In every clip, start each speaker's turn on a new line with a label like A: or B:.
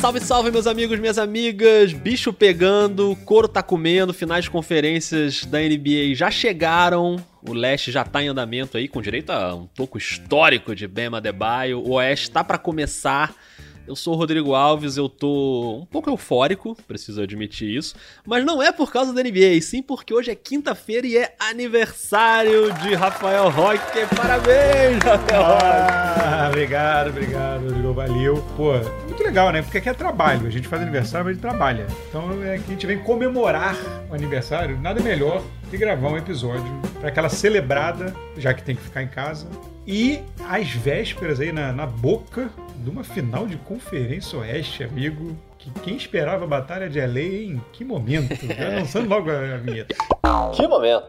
A: Salve, salve, meus amigos, minhas amigas. Bicho pegando, couro tá comendo, finais de conferências da NBA já chegaram. O leste já tá em andamento aí, com direito a um toco histórico de Bema Adebayo. O oeste tá para começar. Eu sou o Rodrigo Alves, eu tô um pouco eufórico, preciso admitir isso, mas não é por causa da NBA, sim porque hoje é quinta-feira e é aniversário de Rafael Roque. Parabéns, Rafael
B: ah, obrigado, obrigado, Rodrigo, valeu. Pô, muito legal, né? Porque aqui é trabalho, a gente faz aniversário, mas a gente trabalha. Então é que a gente vem comemorar o aniversário, nada melhor que gravar um episódio para aquela celebrada, já que tem que ficar em casa, e às vésperas aí na, na boca de uma final de Conferência Oeste, amigo. Que quem esperava a Batalha de LA em que momento? Já lançando logo a vinheta.
A: Que momento!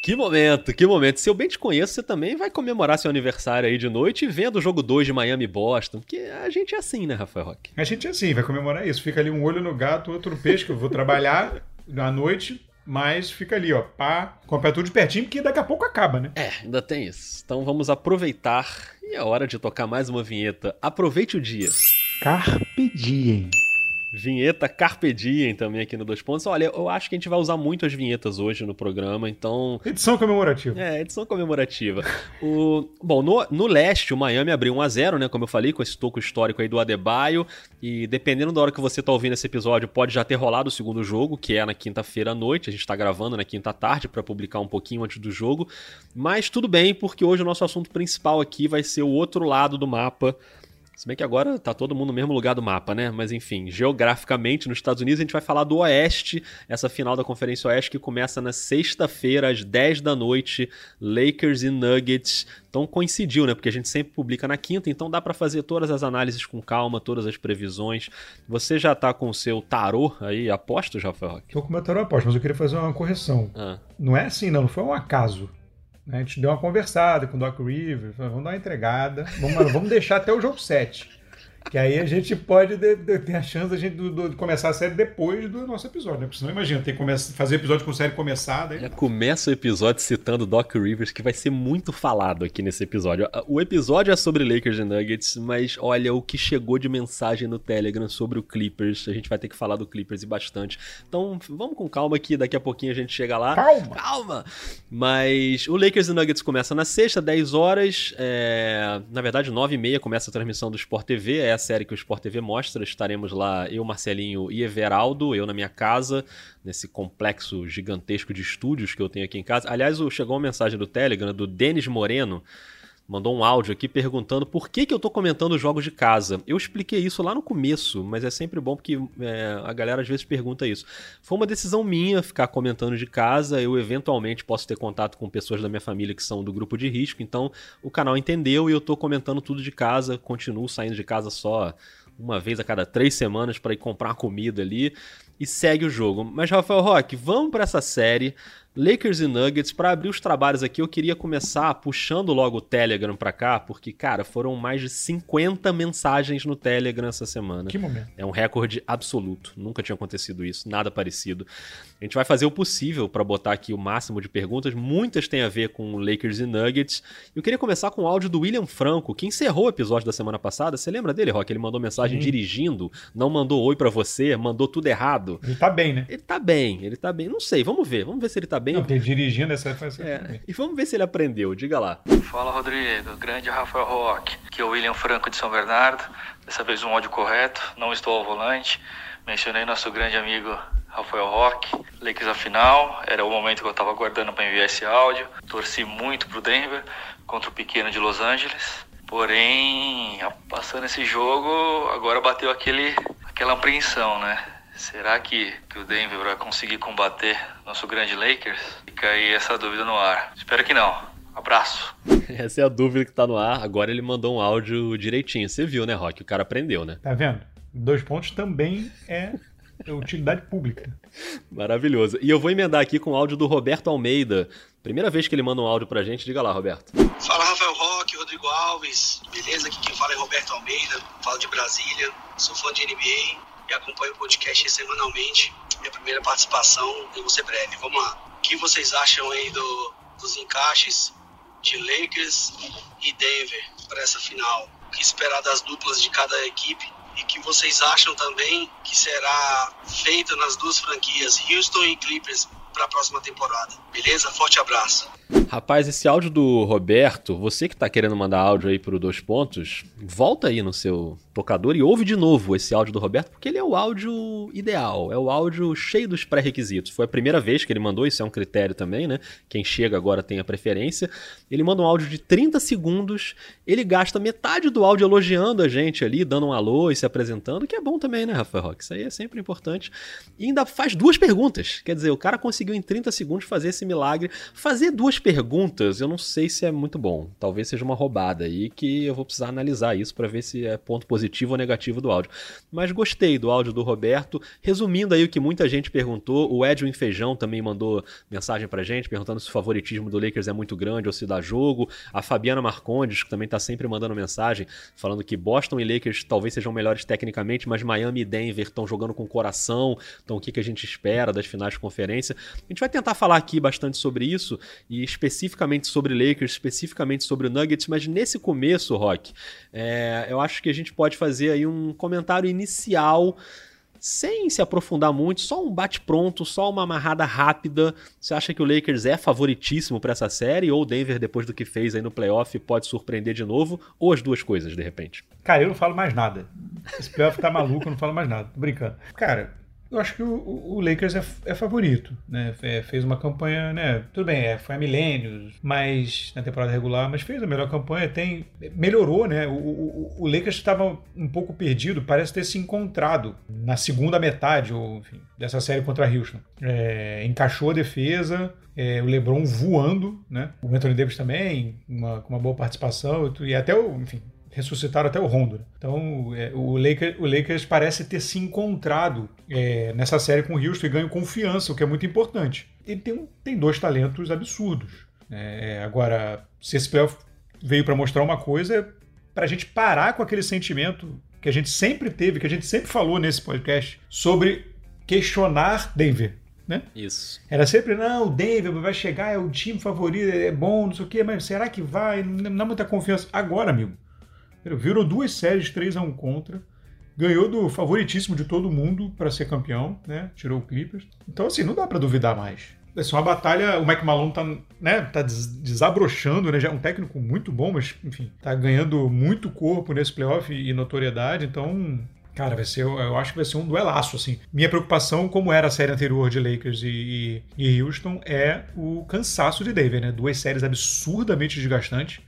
A: Que momento, que momento. Se eu bem te conheço, você também vai comemorar seu aniversário aí de noite vendo o jogo 2 de Miami e Boston. Porque a gente é assim, né, Rafael Roque?
B: A gente é assim, vai comemorar isso. Fica ali um olho no gato, outro peixe, que eu vou trabalhar à noite, mas fica ali, ó, pá, compra tudo de pertinho, porque daqui a pouco acaba, né?
A: É, ainda tem isso. Então vamos aproveitar e é hora de tocar mais uma vinheta. Aproveite o dia.
B: Carpe diem.
A: Vinheta Carpe Diem também aqui no Dois Pontos. Olha, eu acho que a gente vai usar muito as vinhetas hoje no programa, então...
B: Edição comemorativa.
A: É, edição comemorativa. o... Bom, no, no leste, o Miami abriu 1x0, né, como eu falei, com esse toco histórico aí do Adebayo, e dependendo da hora que você tá ouvindo esse episódio, pode já ter rolado o segundo jogo, que é na quinta-feira à noite, a gente tá gravando na quinta tarde para publicar um pouquinho antes do jogo, mas tudo bem, porque hoje o nosso assunto principal aqui vai ser o outro lado do mapa, se bem que agora tá todo mundo no mesmo lugar do mapa, né? Mas enfim, geograficamente nos Estados Unidos a gente vai falar do Oeste, essa final da Conferência Oeste que começa na sexta-feira às 10 da noite, Lakers e Nuggets. Então coincidiu, né? Porque a gente sempre publica na quinta, então dá para fazer todas as análises com calma, todas as previsões. Você já tá com o seu tarô aí aposto, Rafael?
B: Tô com o meu tarô aposto, mas eu queria fazer uma correção. Ah. Não é assim, não, não foi um acaso. A gente deu uma conversada com o Doc River, vamos dar uma entregada, vamos, vamos deixar até o jogo 7. Que aí a gente pode ter a chance de, de, de, começar a série depois do nosso episódio, né? Porque senão, imagina, tem que fazer episódio com série começada.
A: Já começa o episódio citando Doc Rivers, que vai ser muito falado aqui nesse episódio. O episódio é sobre Lakers e Nuggets, mas olha o que chegou de mensagem no Telegram sobre o Clippers. A gente vai ter que falar do Clippers e bastante. Então vamos com calma que daqui a pouquinho a gente chega lá.
B: Calma!
A: Calma! Mas o Lakers e Nuggets começa na sexta, 10 horas. É... Na verdade, 9 e meia começa a transmissão do Sport TV. É a série que o Sport TV mostra. Estaremos lá, eu, Marcelinho e Everaldo, eu na minha casa, nesse complexo gigantesco de estúdios que eu tenho aqui em casa. Aliás, chegou uma mensagem do Telegram do Denis Moreno mandou um áudio aqui perguntando por que, que eu tô comentando jogos de casa. Eu expliquei isso lá no começo, mas é sempre bom porque é, a galera às vezes pergunta isso. Foi uma decisão minha ficar comentando de casa. Eu eventualmente posso ter contato com pessoas da minha família que são do grupo de risco, então o canal entendeu e eu tô comentando tudo de casa. Continuo saindo de casa só uma vez a cada três semanas para ir comprar comida ali e segue o jogo. Mas Rafael Roque, vamos para essa série. Lakers e Nuggets, para abrir os trabalhos aqui, eu queria começar puxando logo o Telegram para cá, porque, cara, foram mais de 50 mensagens no Telegram essa semana.
B: Que momento.
A: É um recorde absoluto. Nunca tinha acontecido isso, nada parecido. A gente vai fazer o possível para botar aqui o máximo de perguntas. Muitas têm a ver com Lakers e Nuggets. Eu queria começar com o áudio do William Franco, que encerrou o episódio da semana passada. Você lembra dele, Rock? Ele mandou mensagem hum. dirigindo, não mandou oi para você, mandou tudo errado.
B: Ele tá bem, né?
A: Ele tá bem, ele tá bem. Não sei, vamos ver. Vamos ver se ele tá bem.
B: Não, porque dirigindo essa faz
A: é. E vamos ver se ele aprendeu, diga lá.
C: Fala Rodrigo, grande Rafael Roque, que é o William Franco de São Bernardo. Dessa vez um áudio correto, não estou ao volante. Mencionei nosso grande amigo Rafael Roque, Lakers a final, era o momento que eu estava aguardando para enviar esse áudio. Torci muito pro Denver contra o pequeno de Los Angeles. Porém, passando esse jogo, agora bateu aquele, aquela apreensão, né? Será que, que o Denver vai conseguir combater nosso grande Lakers? Fica aí essa dúvida no ar. Espero que não. Abraço.
A: Essa é a dúvida que tá no ar. Agora ele mandou um áudio direitinho. Você viu, né, Rock? O cara aprendeu, né?
B: Tá vendo? Dois pontos também é utilidade pública.
A: Maravilhoso. E eu vou emendar aqui com o áudio do Roberto Almeida. Primeira vez que ele manda um áudio pra gente. Diga lá, Roberto.
D: Fala, Rafael Roque, Rodrigo Alves. Beleza? Aqui quem fala é Roberto Almeida. Falo de Brasília. Sou fã de NBA e acompanho o podcast semanalmente. Minha primeira participação, eu vou ser breve. Vamos lá. O que vocês acham aí do, dos encaixes de Lakers e Denver para essa final? O que esperar das duplas de cada equipe? e que vocês acham também que será feito nas duas franquias, Houston e Clippers, para a próxima temporada. Beleza? Forte abraço.
A: Rapaz, esse áudio do Roberto, você que está querendo mandar áudio aí pro Dois Pontos, volta aí no seu tocador e ouve de novo esse áudio do Roberto, porque ele é o áudio ideal, é o áudio cheio dos pré-requisitos. Foi a primeira vez que ele mandou, isso é um critério também, né? Quem chega agora tem a preferência. Ele manda um áudio de 30 segundos, ele gasta metade do áudio elogiando a gente ali, dando um alô e se apresentando, que é bom também, né, Rafael Roque? Isso aí é sempre importante. E ainda faz duas perguntas. Quer dizer, o cara conseguiu em 30 segundos fazer esse milagre. Fazer duas perguntas, eu não sei se é muito bom. Talvez seja uma roubada aí que eu vou precisar analisar isso para ver se é ponto positivo ou negativo do áudio. Mas gostei do áudio do Roberto. Resumindo aí o que muita gente perguntou, o Edwin Feijão também mandou mensagem pra gente, perguntando se o favoritismo do Lakers é muito grande ou se dá jogo. A Fabiana Marcondes, que também tá sempre mandando mensagem, falando que Boston e Lakers talvez sejam melhores tecnicamente, mas Miami e Denver estão jogando com coração. Então o que, que a gente espera das finais de conferência? A gente vai tentar falar aqui bastante sobre isso e especificamente sobre Lakers, especificamente sobre Nuggets, mas nesse começo, Rock, é, eu acho que a gente pode pode fazer aí um comentário inicial sem se aprofundar muito, só um bate-pronto, só uma amarrada rápida. Você acha que o Lakers é favoritíssimo para essa série ou o Denver, depois do que fez aí no playoff, pode surpreender de novo? Ou as duas coisas, de repente?
B: Cara, eu não falo mais nada. Esse playoff tá maluco, eu não falo mais nada. Tô brincando. Cara, eu acho que o, o Lakers é, é, favorito, né? É, fez uma campanha, né? Tudo bem, é, foi a milênios, mas na temporada regular, mas fez a melhor campanha, tem melhorou, né? O, o, o Lakers estava um pouco perdido, parece ter se encontrado na segunda metade, ou enfim, dessa série contra a Houston. É, encaixou a defesa, é, o LeBron voando, né? O Anthony Davis também, uma, com uma boa participação e até o, enfim, ressuscitaram até o Rondo. Né? Então, é, o, Lakers, o, Lakers, parece ter se encontrado é, nessa série com o Houston e ganho confiança, o que é muito importante. Ele tem, tem dois talentos absurdos. É, agora, se esse playoff veio para mostrar uma coisa, é para a gente parar com aquele sentimento que a gente sempre teve, que a gente sempre falou nesse podcast, sobre questionar Denver. Né?
A: Isso.
B: Era sempre, não, o Denver vai chegar, é o time favorito, é bom, não sei o quê, mas será que vai? Não dá muita confiança. Agora, amigo, Virou duas séries 3 a 1 contra. Ganhou do favoritíssimo de todo mundo para ser campeão, né? Tirou o Clippers. Então, assim, não dá para duvidar mais. Vai ser uma batalha. O Mike Malone tá, né, tá desabrochando, né? Já é um técnico muito bom, mas, enfim, tá ganhando muito corpo nesse playoff e notoriedade. Então, Cara, vai ser, eu acho que vai ser um duelaço, assim. Minha preocupação, como era a série anterior de Lakers e, e, e Houston, é o cansaço de Denver, né? Duas séries absurdamente desgastantes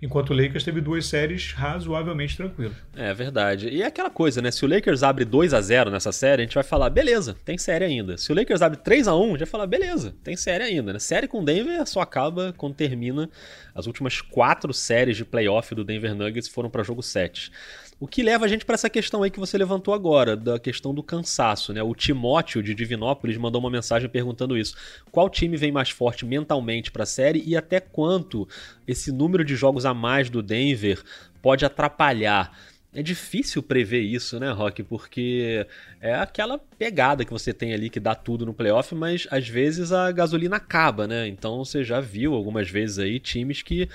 B: enquanto o Lakers teve duas séries razoavelmente tranquilas.
A: É verdade. E é aquela coisa, né? Se o Lakers abre 2 a 0 nessa série, a gente vai falar, beleza, tem série ainda. Se o Lakers abre 3 a 1 a gente vai falar, beleza, tem série ainda. Né? Série com Denver só acaba quando termina. As últimas quatro séries de playoff do Denver Nuggets foram para jogo 7. O que leva a gente para essa questão aí que você levantou agora, da questão do cansaço, né? O Timóteo de Divinópolis mandou uma mensagem perguntando isso. Qual time vem mais forte mentalmente para a série e até quanto esse número de jogos a mais do Denver pode atrapalhar? É difícil prever isso, né, Rock? Porque é aquela pegada que você tem ali que dá tudo no playoff, mas às vezes a gasolina acaba, né? Então você já viu algumas vezes aí times que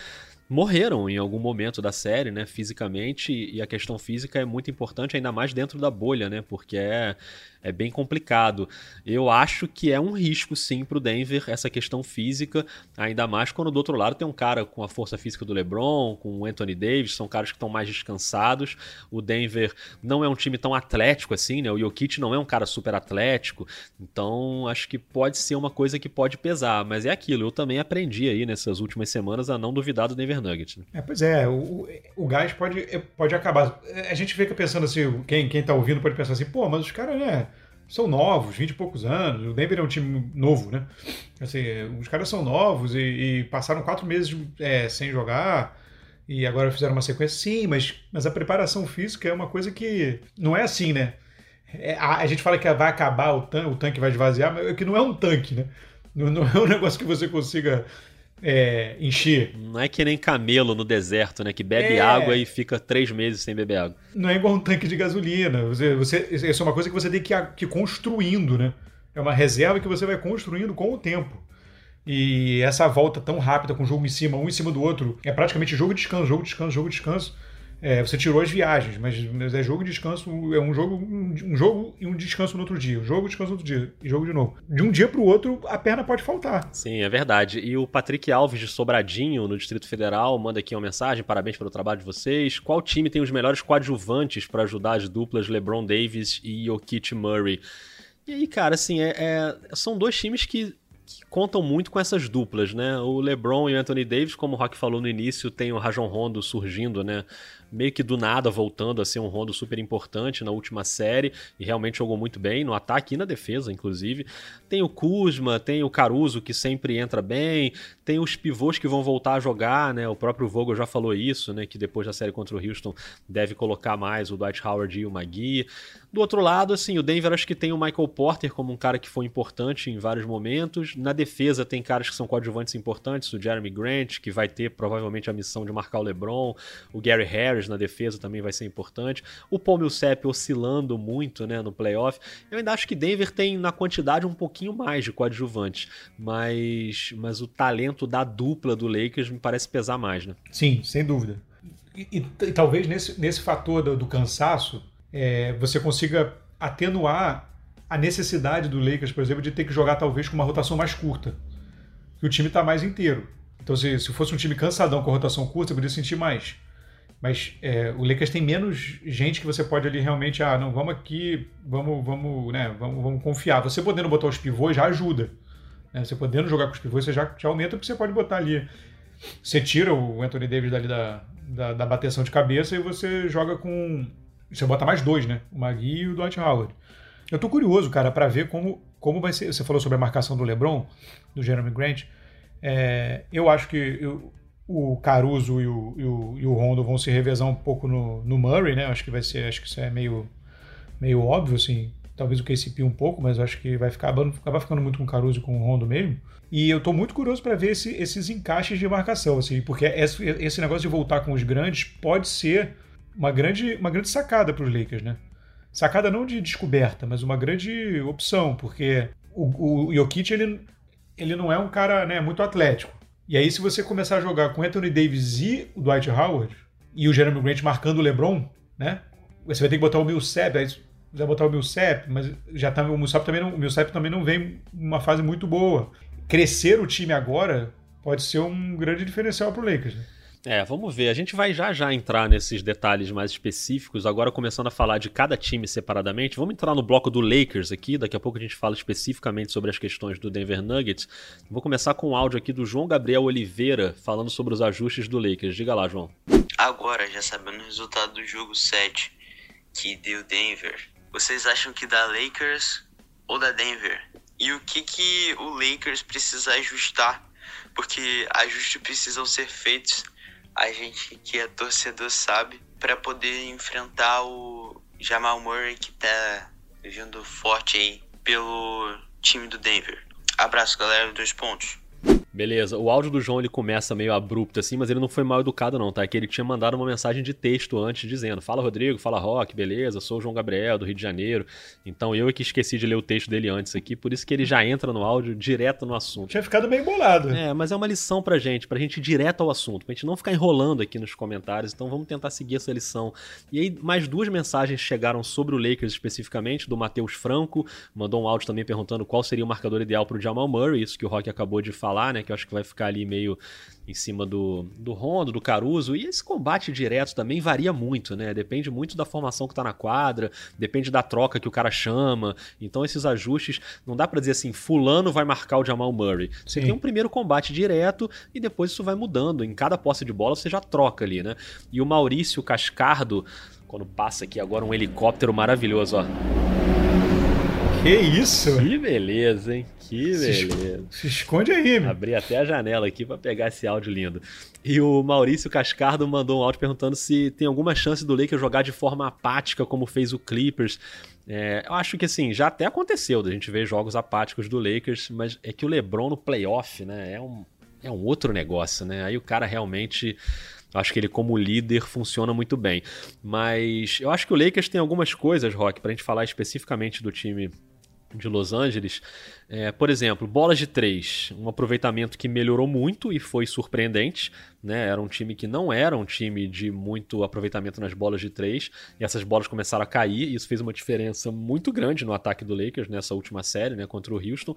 A: morreram em algum momento da série, né, fisicamente, e a questão física é muito importante, ainda mais dentro da bolha, né, porque é, é bem complicado. Eu acho que é um risco, sim, para o Denver essa questão física, ainda mais quando do outro lado tem um cara com a força física do LeBron, com o Anthony Davis, são caras que estão mais descansados. O Denver não é um time tão atlético assim, né? O Jokic não é um cara super atlético, então acho que pode ser uma coisa que pode pesar, mas é aquilo. Eu também aprendi aí nessas últimas semanas a não duvidar do Denver Nuggets. Né?
B: É, pois é, o, o gás pode, pode acabar. A gente fica pensando assim, quem, quem tá ouvindo pode pensar assim, pô, mas os caras, né? São novos, 20 e poucos anos. O Denver é um time novo, né? Assim, os caras são novos e, e passaram quatro meses é, sem jogar e agora fizeram uma sequência. Sim, mas, mas a preparação física é uma coisa que não é assim, né? É, a, a, gente fala que vai acabar o, tan o tanque vai esvaziar, mas é que não é um tanque, né? Não, não é um negócio que você consiga é, encher.
A: Não é que nem camelo no deserto, né? Que bebe é... água e fica três meses sem beber água.
B: Não é igual um tanque de gasolina. Você, você, isso é uma coisa que você tem que, ir construindo, né? É uma reserva que você vai construindo com o tempo. E essa volta tão rápida com o jogo em cima, um em cima do outro, é praticamente jogo descanso, jogo descanso, jogo descanso. É, você tirou as viagens, mas, mas é jogo e descanso, é um jogo, um, um, jogo e um descanso no outro dia. Um jogo, descanso no outro dia, e jogo de novo. De um dia para o outro, a perna pode faltar.
A: Sim, é verdade. E o Patrick Alves de Sobradinho, no Distrito Federal, manda aqui uma mensagem: parabéns pelo trabalho de vocês. Qual time tem os melhores coadjuvantes para ajudar as duplas LeBron Davis e Jokic Murray? E aí, cara, assim, é, é, são dois times que que contam muito com essas duplas, né? O LeBron e o Anthony Davis, como o Rock falou no início, tem o Rajon Rondo surgindo, né? Meio que do nada voltando a ser um Rondo super importante na última série e realmente jogou muito bem no ataque e na defesa, inclusive. Tem o Kuzma, tem o Caruso que sempre entra bem, tem os pivôs que vão voltar a jogar, né? O próprio Vogel já falou isso, né? Que depois da série contra o Houston deve colocar mais o Dwight Howard e o Magui. Do outro lado, assim, o Denver acho que tem o Michael Porter como um cara que foi importante em vários momentos. Na defesa tem caras que são coadjuvantes importantes, o Jeremy Grant, que vai ter provavelmente a missão de marcar o LeBron, o Gary Harris na defesa também vai ser importante. O Paul Millsap oscilando muito, né, no playoff. Eu ainda acho que Denver tem na quantidade um pouquinho mais de coadjuvantes, mas mas o talento da dupla do Lakers me parece pesar mais, né?
B: Sim, sem dúvida. E, e, e talvez nesse, nesse fator do, do cansaço é, você consiga atenuar a necessidade do Lakers, por exemplo, de ter que jogar talvez com uma rotação mais curta. Que o time está mais inteiro. Então, se, se fosse um time cansadão com rotação curta, você poderia sentir mais. Mas é, o Lakers tem menos gente que você pode ali realmente, ah, não, vamos aqui, vamos, vamos, né, vamos, vamos confiar. Você podendo botar os pivôs já ajuda. Né? Você podendo jogar com os pivôs, você já, já aumenta, porque você pode botar ali. Você tira o Anthony Davis dali da, da, da bateção de cabeça e você joga com você bota mais dois, né? O Magui e o Dwight Howard. Eu tô curioso, cara, para ver como, como vai ser. Você falou sobre a marcação do LeBron, do Jeremy Grant. É, eu acho que eu, o Caruso e o, e, o, e o, Rondo vão se revezar um pouco no, no Murray, né? Acho que vai ser. Acho que isso é meio, meio óbvio, assim. Talvez o KCP um pouco, mas acho que vai ficar, acabar ficando muito com o Caruso e com o Rondo mesmo. E eu tô muito curioso para ver esse, esses encaixes de marcação, assim, porque esse, esse negócio de voltar com os grandes pode ser uma grande, uma grande sacada para os Lakers, né? Sacada não de descoberta, mas uma grande opção, porque o, o Jokic ele, ele não é um cara né, muito atlético. E aí, se você começar a jogar com Anthony Davis e o Dwight Howard, e o Jeremy Grant marcando o LeBron, né? Você vai ter que botar o Millsap, aí você vai botar o Millsap, mas já tá, o Millsap também não, o Millsap também não vem numa fase muito boa. Crescer o time agora pode ser um grande diferencial para o Lakers. Né?
A: É, vamos ver. A gente vai já já entrar nesses detalhes mais específicos, agora começando a falar de cada time separadamente. Vamos entrar no bloco do Lakers aqui, daqui a pouco a gente fala especificamente sobre as questões do Denver Nuggets. Vou começar com um áudio aqui do João Gabriel Oliveira, falando sobre os ajustes do Lakers. Diga lá, João.
E: Agora, já sabendo o resultado do jogo 7 que deu Denver, vocês acham que da Lakers ou da Denver? E o que, que o Lakers precisa ajustar? Porque ajustes precisam ser feitos a gente que é torcedor sabe, para poder enfrentar o Jamal Murray que tá vindo forte aí pelo time do Denver. Abraço, galera, dois pontos.
A: Beleza, o áudio do João ele começa meio abrupto assim, mas ele não foi mal educado não, tá? É que ele tinha mandado uma mensagem de texto antes dizendo: "Fala Rodrigo, fala Rock, beleza? Sou o João Gabriel do Rio de Janeiro". Então eu é que esqueci de ler o texto dele antes aqui, por isso que ele já entra no áudio direto no assunto.
B: Tinha ficado meio bolado.
A: É, mas é uma lição pra gente, pra gente ir direto ao assunto, pra gente não ficar enrolando aqui nos comentários. Então vamos tentar seguir essa lição. E aí mais duas mensagens chegaram sobre o Lakers especificamente do Matheus Franco, mandou um áudio também perguntando qual seria o marcador ideal pro Jamal Murray, isso que o Rock acabou de falar, né, que eu acho que vai ficar ali meio em cima do, do Rondo, do Caruso. E esse combate direto também varia muito, né? Depende muito da formação que tá na quadra, depende da troca que o cara chama. Então esses ajustes, não dá para dizer assim, fulano vai marcar o Jamal Murray. Você Sim. tem um primeiro combate direto e depois isso vai mudando. Em cada posse de bola você já troca ali, né? E o Maurício Cascardo, quando passa aqui agora um helicóptero maravilhoso, ó.
B: Que isso?
A: Que beleza, hein? Que beleza.
B: Se, esconde aí, meu.
A: Abri até a janela aqui para pegar esse áudio lindo. E o Maurício Cascardo mandou um áudio perguntando se tem alguma chance do Lakers jogar de forma apática, como fez o Clippers. É, eu acho que assim, já até aconteceu da gente ver jogos apáticos do Lakers, mas é que o LeBron no playoff, né, é um, é um outro negócio, né? Aí o cara realmente Acho que ele, como líder, funciona muito bem. Mas eu acho que o Lakers tem algumas coisas, Rock, pra gente falar especificamente do time de Los Angeles. É, por exemplo, bolas de três, um aproveitamento que melhorou muito e foi surpreendente. Né? Era um time que não era um time de muito aproveitamento nas bolas de três, e essas bolas começaram a cair, e isso fez uma diferença muito grande no ataque do Lakers nessa última série né, contra o Houston.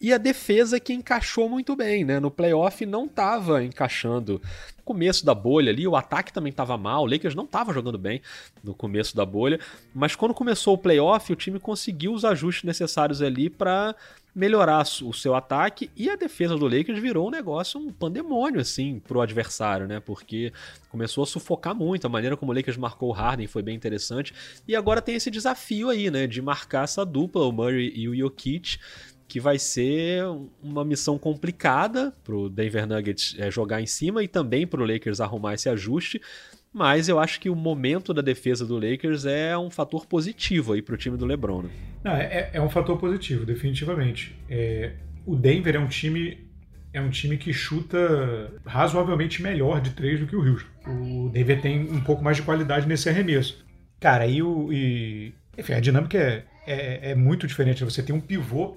A: E a defesa que encaixou muito bem, né? No playoff não estava encaixando. No começo da bolha ali, o ataque também estava mal, o Lakers não estava jogando bem no começo da bolha, mas quando começou o playoff, o time conseguiu os ajustes necessários ali para melhorar o seu ataque e a defesa do Lakers virou um negócio, um pandemônio assim pro adversário, né? Porque começou a sufocar muito, a maneira como o Lakers marcou o Harden foi bem interessante e agora tem esse desafio aí, né, de marcar essa dupla, o Murray e o Jokic que vai ser uma missão complicada para o Denver Nuggets é, jogar em cima e também para o Lakers arrumar esse ajuste. Mas eu acho que o momento da defesa do Lakers é um fator positivo aí para o time do LeBron. Né?
B: Não, é, é, um fator positivo, definitivamente. É, o Denver é um time é um time que chuta razoavelmente melhor de três do que o Houston. O Denver tem um pouco mais de qualidade nesse arremesso. Cara, e, o, e enfim, a dinâmica é, é, é muito diferente. Você tem um pivô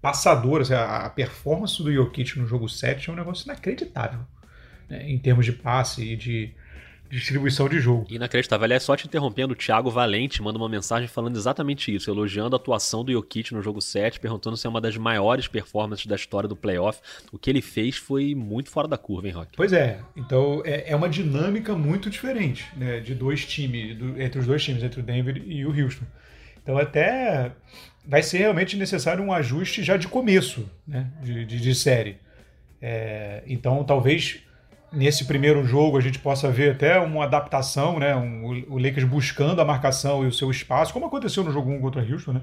B: passador, a performance do Jokic no jogo 7 é um negócio inacreditável. Né, em termos de passe e de distribuição de jogo.
A: Inacreditável. Aliás, só te interrompendo, o Thiago Valente manda uma mensagem falando exatamente isso, elogiando a atuação do Jokic no jogo 7, perguntando se é uma das maiores performances da história do playoff. O que ele fez foi muito fora da curva, hein, Rock?
B: Pois é. Então é, é uma dinâmica muito diferente né, de dois times, do, entre os dois times, entre o Denver e o Houston. Então até vai ser realmente necessário um ajuste já de começo né, de, de, de série. É, então talvez nesse primeiro jogo a gente possa ver até uma adaptação, né? Um, o Lakers buscando a marcação e o seu espaço, como aconteceu no jogo 1 contra Houston, né?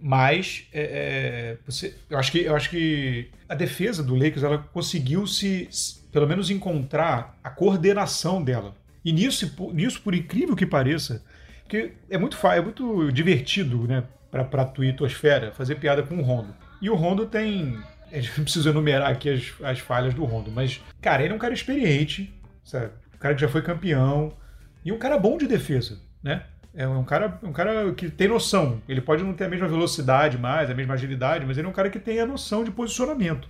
B: Mas é, é, você, eu, acho que, eu acho que a defesa do Lakers ela conseguiu se, pelo menos, encontrar a coordenação dela. E nisso, nisso por incrível que pareça, que é muito, é muito divertido né, para a Twittosfera fazer piada com o Rondo. E o Rondo tem a gente não precisa enumerar aqui as, as falhas do Rondo, mas, cara, ele é um cara experiente, sabe? Um cara que já foi campeão e um cara bom de defesa, né? É um cara, um cara que tem noção. Ele pode não ter a mesma velocidade mais, a mesma agilidade, mas ele é um cara que tem a noção de posicionamento.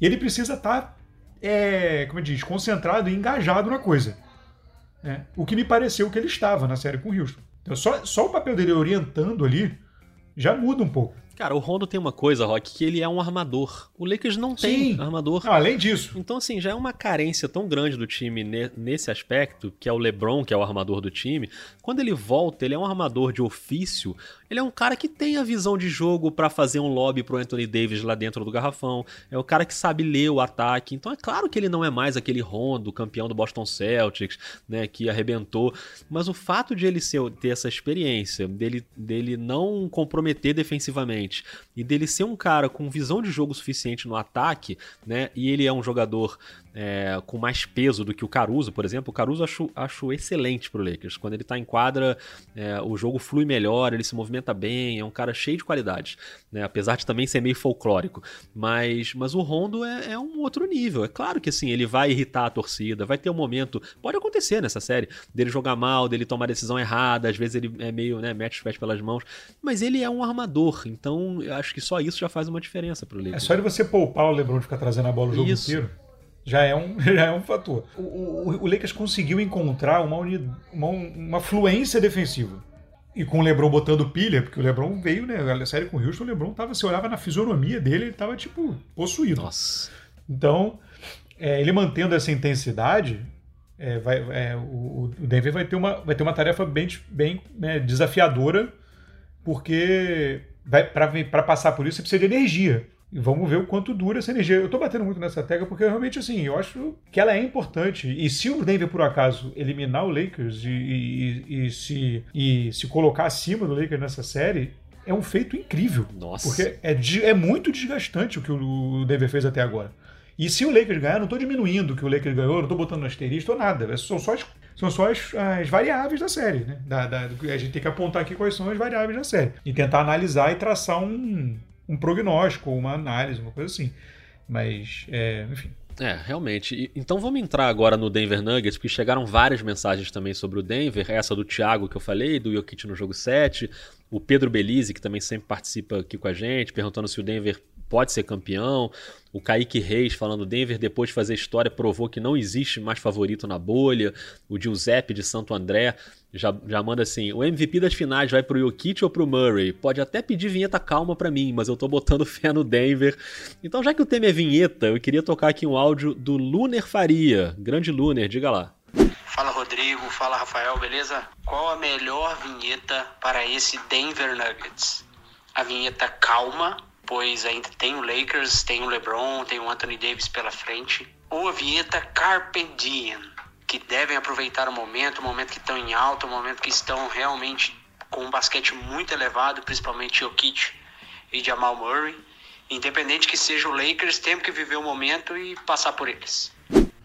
B: E ele precisa estar, tá, é, como diz, concentrado e engajado na coisa. Né? O que me pareceu que ele estava na série com o Houston. Então, só, só o papel dele orientando ali já muda um pouco.
A: Cara, o Rondo tem uma coisa, Rock, que ele é um armador. O Lakers não tem Sim. armador.
B: Não, além disso.
A: Então, assim, já é uma carência tão grande do time nesse aspecto, que é o LeBron, que é o armador do time. Quando ele volta, ele é um armador de ofício. Ele é um cara que tem a visão de jogo para fazer um lobby pro Anthony Davis lá dentro do garrafão. É o cara que sabe ler o ataque. Então, é claro que ele não é mais aquele Rondo, campeão do Boston Celtics, né, que arrebentou. Mas o fato de ele ser, ter essa experiência, dele, dele não comprometer defensivamente, e dele ser um cara com visão de jogo suficiente no ataque, né? E ele é um jogador é, com mais peso do que o Caruso, por exemplo. O Caruso acho, acho excelente pro Lakers. Quando ele tá em quadra, é, o jogo flui melhor, ele se movimenta bem, é um cara cheio de qualidades, né? Apesar de também ser meio folclórico. Mas, mas o Rondo é, é, um outro nível. É claro que assim, ele vai irritar a torcida, vai ter um momento. Pode acontecer nessa série, dele jogar mal, dele tomar decisão errada, às vezes ele é meio, né, mete os pés pelas mãos. Mas ele é um armador, então eu acho que só isso já faz uma diferença pro Lakers.
B: É só de você poupar o LeBron de ficar trazendo a bola o jogo isso. inteiro já é um, já é um fator. O, o, o Lakers conseguiu encontrar uma, uni, uma, uma fluência defensiva. E com o LeBron botando pilha, porque o LeBron veio, né? A série com o Houston, o LeBron tava, você olhava na fisionomia dele, ele tava, tipo, possuído.
A: Nossa.
B: Então, é, ele mantendo essa intensidade, é, vai, é, o, o, Denver vai ter uma, vai ter uma tarefa bem, bem né, desafiadora, porque para passar por isso você precisa de energia. E vamos ver o quanto dura essa energia. Eu estou batendo muito nessa tecla porque realmente, assim, eu acho que ela é importante. E se o Denver, por acaso, eliminar o Lakers e, e, e se, e se colocar acima do Lakers nessa série, é um feito incrível.
A: Nossa.
B: Porque é, é muito desgastante o que o Denver fez até agora. E se o Lakers ganhar, não estou diminuindo o que o Lakers ganhou, não estou botando no asterisco ou nada. São só as, são só as, as variáveis da série. Né? Da, da, a gente tem que apontar aqui quais são as variáveis da série. E tentar analisar e traçar um, um prognóstico, uma análise, uma coisa assim. Mas, é, enfim,
A: É, realmente. Então vamos entrar agora no Denver Nuggets, porque chegaram várias mensagens também sobre o Denver. Essa do Thiago que eu falei, do Jokic no jogo 7. O Pedro Belize, que também sempre participa aqui com a gente, perguntando se o Denver pode ser campeão. O Kaique Reis falando Denver, depois de fazer história, provou que não existe mais favorito na bolha. O Giuseppe de Santo André já, já manda assim: o MVP das finais vai pro Jokic ou pro Murray? Pode até pedir vinheta calma para mim, mas eu tô botando fé no Denver. Então, já que o tema é vinheta, eu queria tocar aqui um áudio do Luner Faria. Grande Luner, diga lá.
F: Fala Rodrigo, fala Rafael, beleza? Qual a melhor vinheta para esse Denver Nuggets? A vinheta calma pois ainda tem o Lakers, tem o LeBron, tem o Anthony Davis pela frente. Ou a vinheta Carpe Diem, que devem aproveitar o momento, o momento que estão em alta, o momento que estão realmente com um basquete muito elevado, principalmente Jokic e Jamal Murray. Independente que seja o Lakers, temos que viver o momento e passar por eles.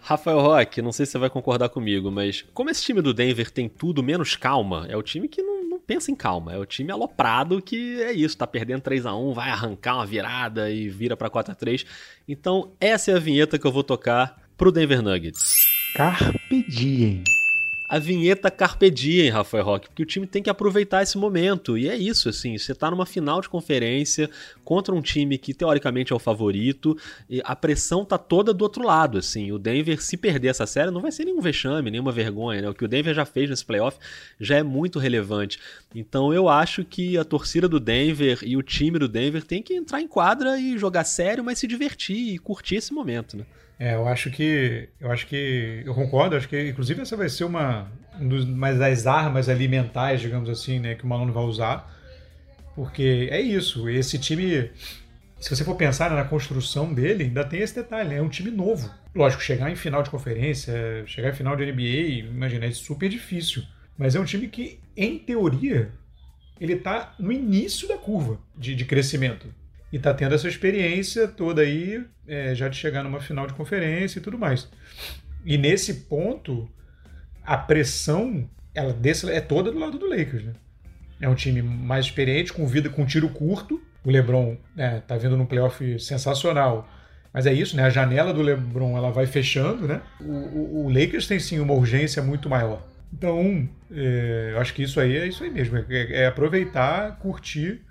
A: Rafael Roque, não sei se você vai concordar comigo, mas como esse time do Denver tem tudo menos calma, é o time que não pensa em calma, é o time aloprado que é isso, tá perdendo 3 a 1 vai arrancar uma virada e vira pra 4 a 3 Então, essa é a vinheta que eu vou tocar pro Denver Nuggets.
B: Carpe diem
A: a vinheta Carpe Diem, Rafael Roque, porque o time tem que aproveitar esse momento. E é isso, assim, você tá numa final de conferência contra um time que teoricamente é o favorito, e a pressão tá toda do outro lado, assim. O Denver, se perder essa série, não vai ser nenhum vexame, nenhuma vergonha, né? O que o Denver já fez nesse playoff já é muito relevante. Então eu acho que a torcida do Denver e o time do Denver tem que entrar em quadra e jogar sério, mas se divertir e curtir esse momento, né?
B: É, eu acho que. Eu acho que. Eu concordo, acho que inclusive essa vai ser uma, um mais das armas ali mentais, digamos assim, né, que o Malone vai usar. Porque é isso, esse time. Se você for pensar na construção dele, ainda tem esse detalhe, né? É um time novo. Lógico, chegar em final de conferência, chegar em final de NBA, imagina, é super difícil. Mas é um time que, em teoria, ele está no início da curva de, de crescimento e está tendo essa experiência toda aí, é, já de chegar numa final de conferência e tudo mais. E nesse ponto, a pressão ela desse, é toda do lado do Lakers. Né? É um time mais experiente, com vida com tiro curto. O LeBron né, tá vindo num playoff sensacional. Mas é isso, né? A janela do LeBron ela vai fechando, né? O, o, o Lakers tem sim uma urgência muito maior. Então, é, eu acho que isso aí é isso aí mesmo. É, é aproveitar, curtir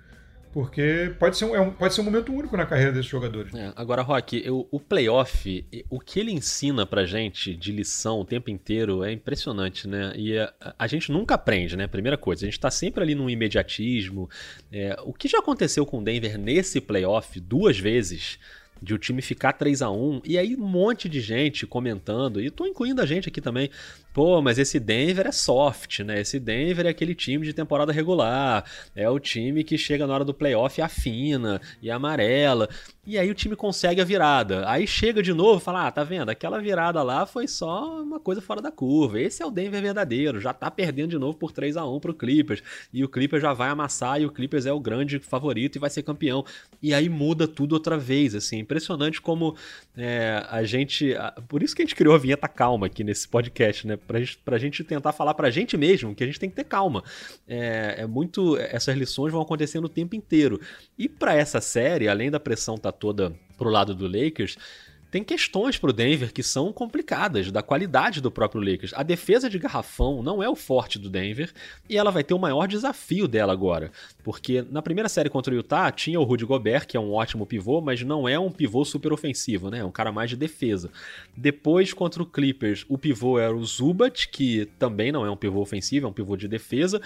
B: porque pode ser, um, é um, pode ser um momento único na carreira desses jogadores.
A: É, agora, Rock, eu, o playoff, o que ele ensina pra gente de lição o tempo inteiro é impressionante, né? E a, a gente nunca aprende, né? Primeira coisa, a gente tá sempre ali num imediatismo. É, o que já aconteceu com o Denver nesse playoff duas vezes de o time ficar 3 a 1 e aí um monte de gente comentando, e tô incluindo a gente aqui também, pô, mas esse Denver é soft, né? Esse Denver é aquele time de temporada regular, é o time que chega na hora do playoff e afina e amarela. E aí o time consegue a virada. Aí chega de novo e fala: Ah, tá vendo? Aquela virada lá foi só uma coisa fora da curva. Esse é o Denver verdadeiro. Já tá perdendo de novo por 3 a 1 pro Clippers. E o Clippers já vai amassar e o Clippers é o grande favorito e vai ser campeão. E aí muda tudo outra vez. Assim, impressionante como é, a gente. Por isso que a gente criou a vinheta calma aqui nesse podcast, né? Pra gente, pra gente tentar falar pra gente mesmo que a gente tem que ter calma. É, é muito. Essas lições vão acontecendo o tempo inteiro. E para essa série, além da pressão tá toda pro lado do Lakers, tem questões pro Denver que são complicadas, da qualidade do próprio Lakers. A defesa de garrafão não é o forte do Denver e ela vai ter o maior desafio dela agora. Porque na primeira série contra o Utah tinha o Rudy Gobert, que é um ótimo pivô, mas não é um pivô super ofensivo, né? É um cara mais de defesa. Depois, contra o Clippers, o pivô era o Zubat, que também não é um pivô ofensivo, é um pivô de defesa.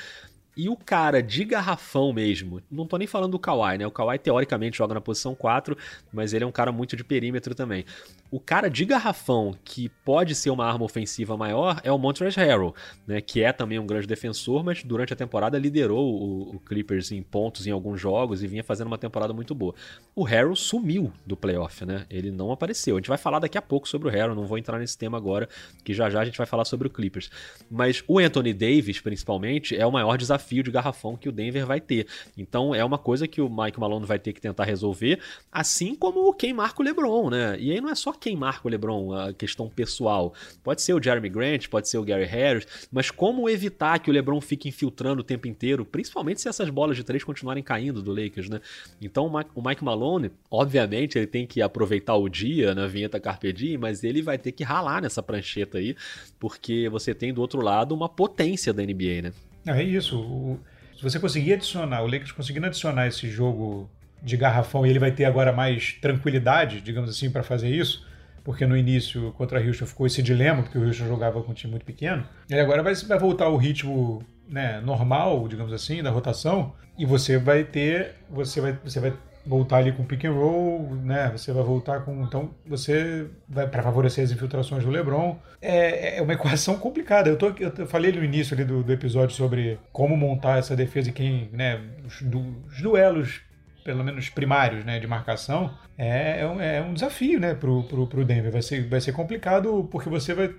A: E o cara de garrafão mesmo, não tô nem falando do Kawhi, né? O Kawhi teoricamente joga na posição 4, mas ele é um cara muito de perímetro também. O cara de garrafão que pode ser uma arma ofensiva maior é o Montrezl Harrell, né? Que é também um grande defensor, mas durante a temporada liderou o, o Clippers em pontos em alguns jogos e vinha fazendo uma temporada muito boa. O Harrell sumiu do playoff, né? Ele não apareceu. A gente vai falar daqui a pouco sobre o Harrell, não vou entrar nesse tema agora, que já já a gente vai falar sobre o Clippers. Mas o Anthony Davis, principalmente, é o maior desafio desafio de garrafão que o Denver vai ter. Então é uma coisa que o Mike Malone vai ter que tentar resolver, assim como quem marca o LeBron, né? E aí não é só quem marca o LeBron, a questão pessoal. Pode ser o Jeremy Grant, pode ser o Gary Harris, mas como evitar que o LeBron fique infiltrando o tempo inteiro, principalmente se essas bolas de três continuarem caindo do Lakers, né? Então o Mike Malone, obviamente, ele tem que aproveitar o dia na vinheta Carpe mas ele vai ter que ralar nessa prancheta aí, porque você tem do outro lado uma potência da NBA, né?
B: É isso. Se você conseguir adicionar, o Lakers conseguindo adicionar esse jogo de garrafão e ele vai ter agora mais tranquilidade, digamos assim, para fazer isso, porque no início contra a Houston ficou esse dilema, porque o Houston jogava com um time muito pequeno. Ele agora vai, vai voltar ao ritmo né, normal, digamos assim, da rotação, e você vai ter, você vai, você vai voltar ali com pick and roll, né? Você vai voltar com, então você vai para favorecer as infiltrações do LeBron. É, é uma equação complicada. Eu, tô, eu falei no início ali do, do episódio sobre como montar essa defesa e quem, né? Os, os duelos pelo menos primários, né, de marcação, é, é, um, é um desafio, né, pro, pro, pro Denver. Vai ser, vai ser complicado porque você vai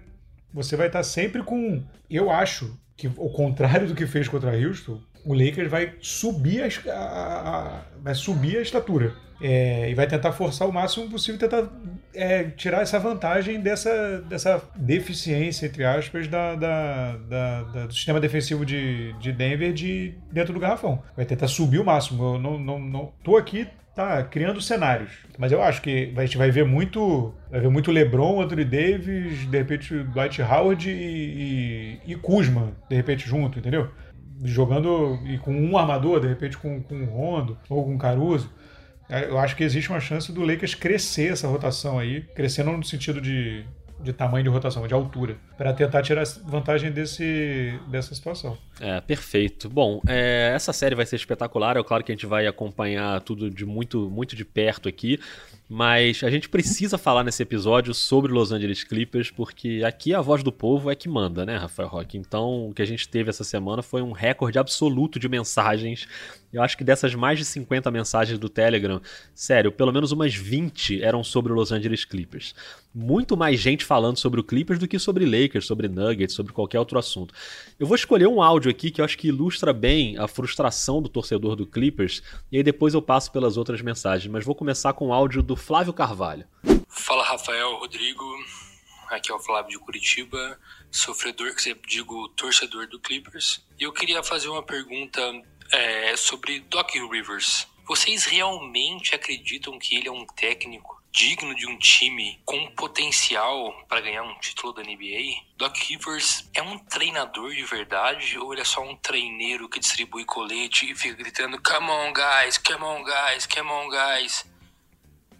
B: você vai estar sempre com, eu acho que o contrário do que fez contra a Houston, o Lakers vai subir a, a, a vai subir a estatura é, e vai tentar forçar o máximo possível tentar é, tirar essa vantagem dessa, dessa deficiência entre aspas da, da, da, da, do sistema defensivo de, de Denver de dentro do garrafão vai tentar subir o máximo eu não, não, não tô aqui tá criando cenários. Mas eu acho que a gente vai ver muito. Vai ver muito LeBron, Anthony Davis, de repente Dwight Howard e, e, e Kuzma, de repente, junto, entendeu? Jogando e com um armador, de repente com, com o Rondo ou com o Caruso. Eu acho que existe uma chance do Lakers crescer essa rotação aí, crescendo no sentido de de tamanho de rotação, de altura, para tentar tirar vantagem desse, dessa situação.
A: É, perfeito. Bom, é, essa série vai ser espetacular, é claro que a gente vai acompanhar tudo de muito, muito de perto aqui, mas a gente precisa falar nesse episódio sobre Los Angeles Clippers, porque aqui a voz do povo é que manda, né, Rafael Roque? Então, o que a gente teve essa semana foi um recorde absoluto de mensagens. Eu acho que dessas mais de 50 mensagens do Telegram, sério, pelo menos umas 20 eram sobre Los Angeles Clippers muito mais gente falando sobre o Clippers do que sobre Lakers, sobre Nuggets, sobre qualquer outro assunto. Eu vou escolher um áudio aqui que eu acho que ilustra bem a frustração do torcedor do Clippers e aí depois eu passo pelas outras mensagens, mas vou começar com o áudio do Flávio Carvalho.
G: Fala Rafael, Rodrigo, aqui é o Flávio de Curitiba, sofredor, que você digo torcedor do Clippers. E eu queria fazer uma pergunta é, sobre Doc Rivers. Vocês realmente acreditam que ele é um técnico digno de um time com potencial para ganhar um título da NBA? Doc Rivers é um treinador de verdade ou ele é só um treineiro que distribui colete e fica gritando Come on guys, come on guys, come on guys?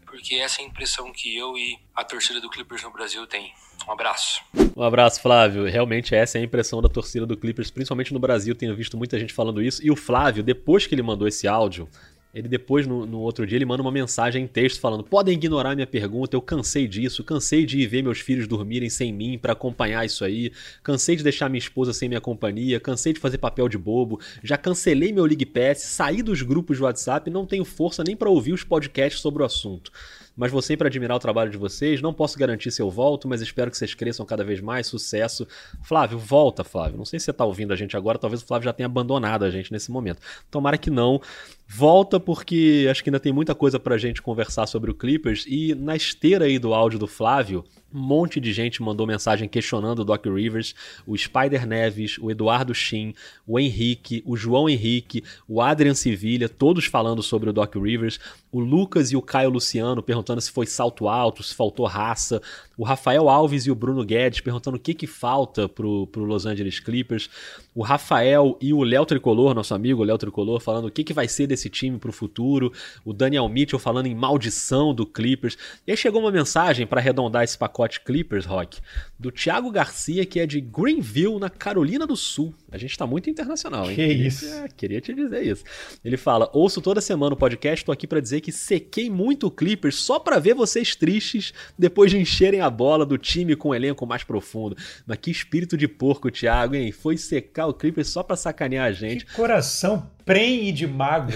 G: Porque essa é a impressão que eu e a torcida do Clippers no Brasil tem. Um abraço.
A: Um abraço, Flávio. Realmente essa é a impressão da torcida do Clippers, principalmente no Brasil. Tenho visto muita gente falando isso. E o Flávio, depois que ele mandou esse áudio, ele depois, no, no, outro dia, ele manda uma mensagem em texto falando: podem ignorar minha pergunta, eu cansei disso, cansei de ver meus filhos dormirem sem mim para acompanhar isso aí, cansei de deixar minha esposa sem minha companhia, cansei de fazer papel de bobo, já cancelei meu League Pass, saí dos grupos de WhatsApp, não tenho força nem para ouvir os podcasts sobre o assunto mas vou sempre admirar o trabalho de vocês. Não posso garantir se eu volto, mas espero que vocês cresçam cada vez mais. Sucesso. Flávio, volta, Flávio. Não sei se você está ouvindo a gente agora, talvez o Flávio já tenha abandonado a gente nesse momento. Tomara que não. Volta porque acho que ainda tem muita coisa pra gente conversar sobre o Clippers e na esteira aí do áudio do Flávio, um monte de gente mandou mensagem questionando o Doc Rivers, o Spider Neves, o Eduardo Shin, o Henrique, o João Henrique, o Adrian Civilha, todos falando sobre o Doc Rivers, o Lucas e o Caio Luciano perguntando se foi salto alto, se faltou raça, o Rafael Alves e o Bruno Guedes perguntando o que que falta pro, pro Los Angeles Clippers, o Rafael e o Léo Tricolor, nosso amigo Léo Tricolor, falando o que que vai ser desse time pro futuro, o Daniel Mitchell falando em maldição do Clippers, e aí chegou uma mensagem para arredondar esse pacote Clippers, Rock, do Thiago Garcia, que é de Greenville, na Carolina do Sul. A gente tá muito internacional, hein?
B: Que
A: queria,
B: isso.
A: É, queria te dizer isso. Ele fala: ouço toda semana o podcast, tô aqui para dizer que sequei muito o Clippers só para ver vocês tristes depois de encherem a bola do time com um elenco mais profundo. Mas que espírito de porco, Thiago, hein? Foi secar o Clippers só pra sacanear a gente.
B: Que coração prenhe de coisa.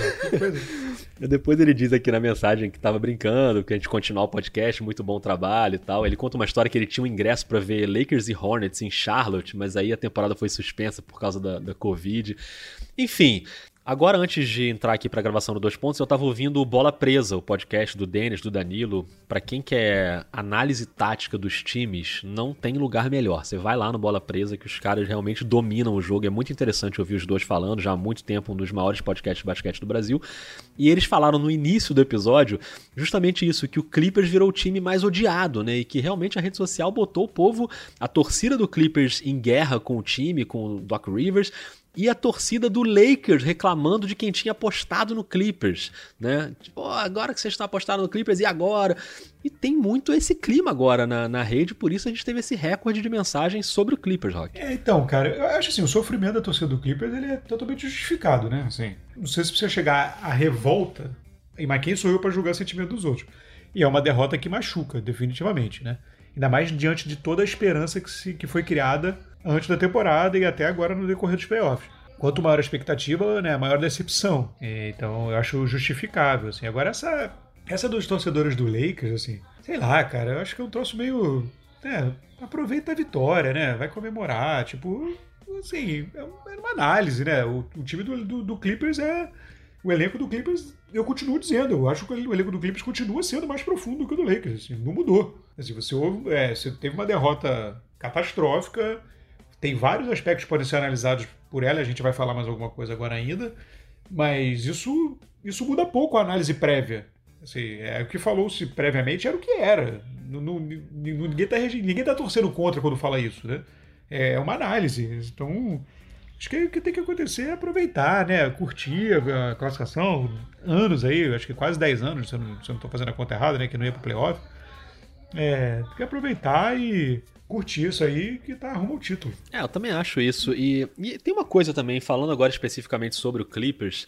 A: Depois ele diz aqui na mensagem que tava brincando, que a gente continuar o podcast, muito bom trabalho e tal. Ele conta uma história que ele tinha um ingresso para ver Lakers e Hornets em Charlotte, mas aí a temporada foi suspensa por causa da, da Covid. Enfim, Agora, antes de entrar aqui para a gravação do Dois Pontos, eu estava ouvindo o Bola Presa, o podcast do Denis, do Danilo. Para quem quer análise tática dos times, não tem lugar melhor. Você vai lá no Bola Presa que os caras realmente dominam o jogo. É muito interessante ouvir os dois falando, já há muito tempo, um dos maiores podcasts de basquete do Brasil. E eles falaram no início do episódio justamente isso, que o Clippers virou o time mais odiado, né? E que realmente a rede social botou o povo, a torcida do Clippers em guerra com o time, com o Doc Rivers e a torcida do Lakers reclamando de quem tinha apostado no Clippers, né? Tipo, oh, agora que vocês estão apostando no Clippers, e agora? E tem muito esse clima agora na, na rede, por isso a gente teve esse recorde de mensagens sobre o Clippers, Rock.
B: É, então, cara, eu acho assim, o sofrimento da torcida do Clippers ele é totalmente justificado, né? Assim, não sei se precisa chegar à revolta, mas quem sou eu para julgar o sentimento dos outros? E é uma derrota que machuca, definitivamente, né? Ainda mais diante de toda a esperança que, se, que foi criada antes da temporada e até agora no decorrer dos playoffs. Quanto maior a expectativa, né, maior a decepção. Então eu acho justificável. Assim. Agora, essa, essa dos torcedores do Lakers, assim, sei lá, cara, eu acho que é um troço meio. É, aproveita a vitória, né? Vai comemorar. Tipo, assim, é uma análise, né? O, o time do, do, do Clippers é. O elenco do Clippers, eu continuo dizendo, eu acho que o elenco do Clippers continua sendo mais profundo do que o do Lakers. Assim, não mudou. Assim, você, é, você teve uma derrota catastrófica tem vários aspectos que podem ser analisados por ela, a gente vai falar mais alguma coisa agora ainda, mas isso, isso muda pouco a análise prévia. Assim, é, o que falou-se previamente era o que era. Não, não, ninguém está ninguém tá torcendo contra quando fala isso. Né? É uma análise. Então, acho que o que tem que acontecer é aproveitar, né? curtir a classificação. Anos aí, acho que quase 10 anos, se eu não estou fazendo a conta errada, né? que não ia para o playoff. É, tem que aproveitar e curtir isso aí que tá rumo ao título.
A: É, eu também acho isso. E, e, tem uma coisa também, falando agora especificamente sobre o Clippers.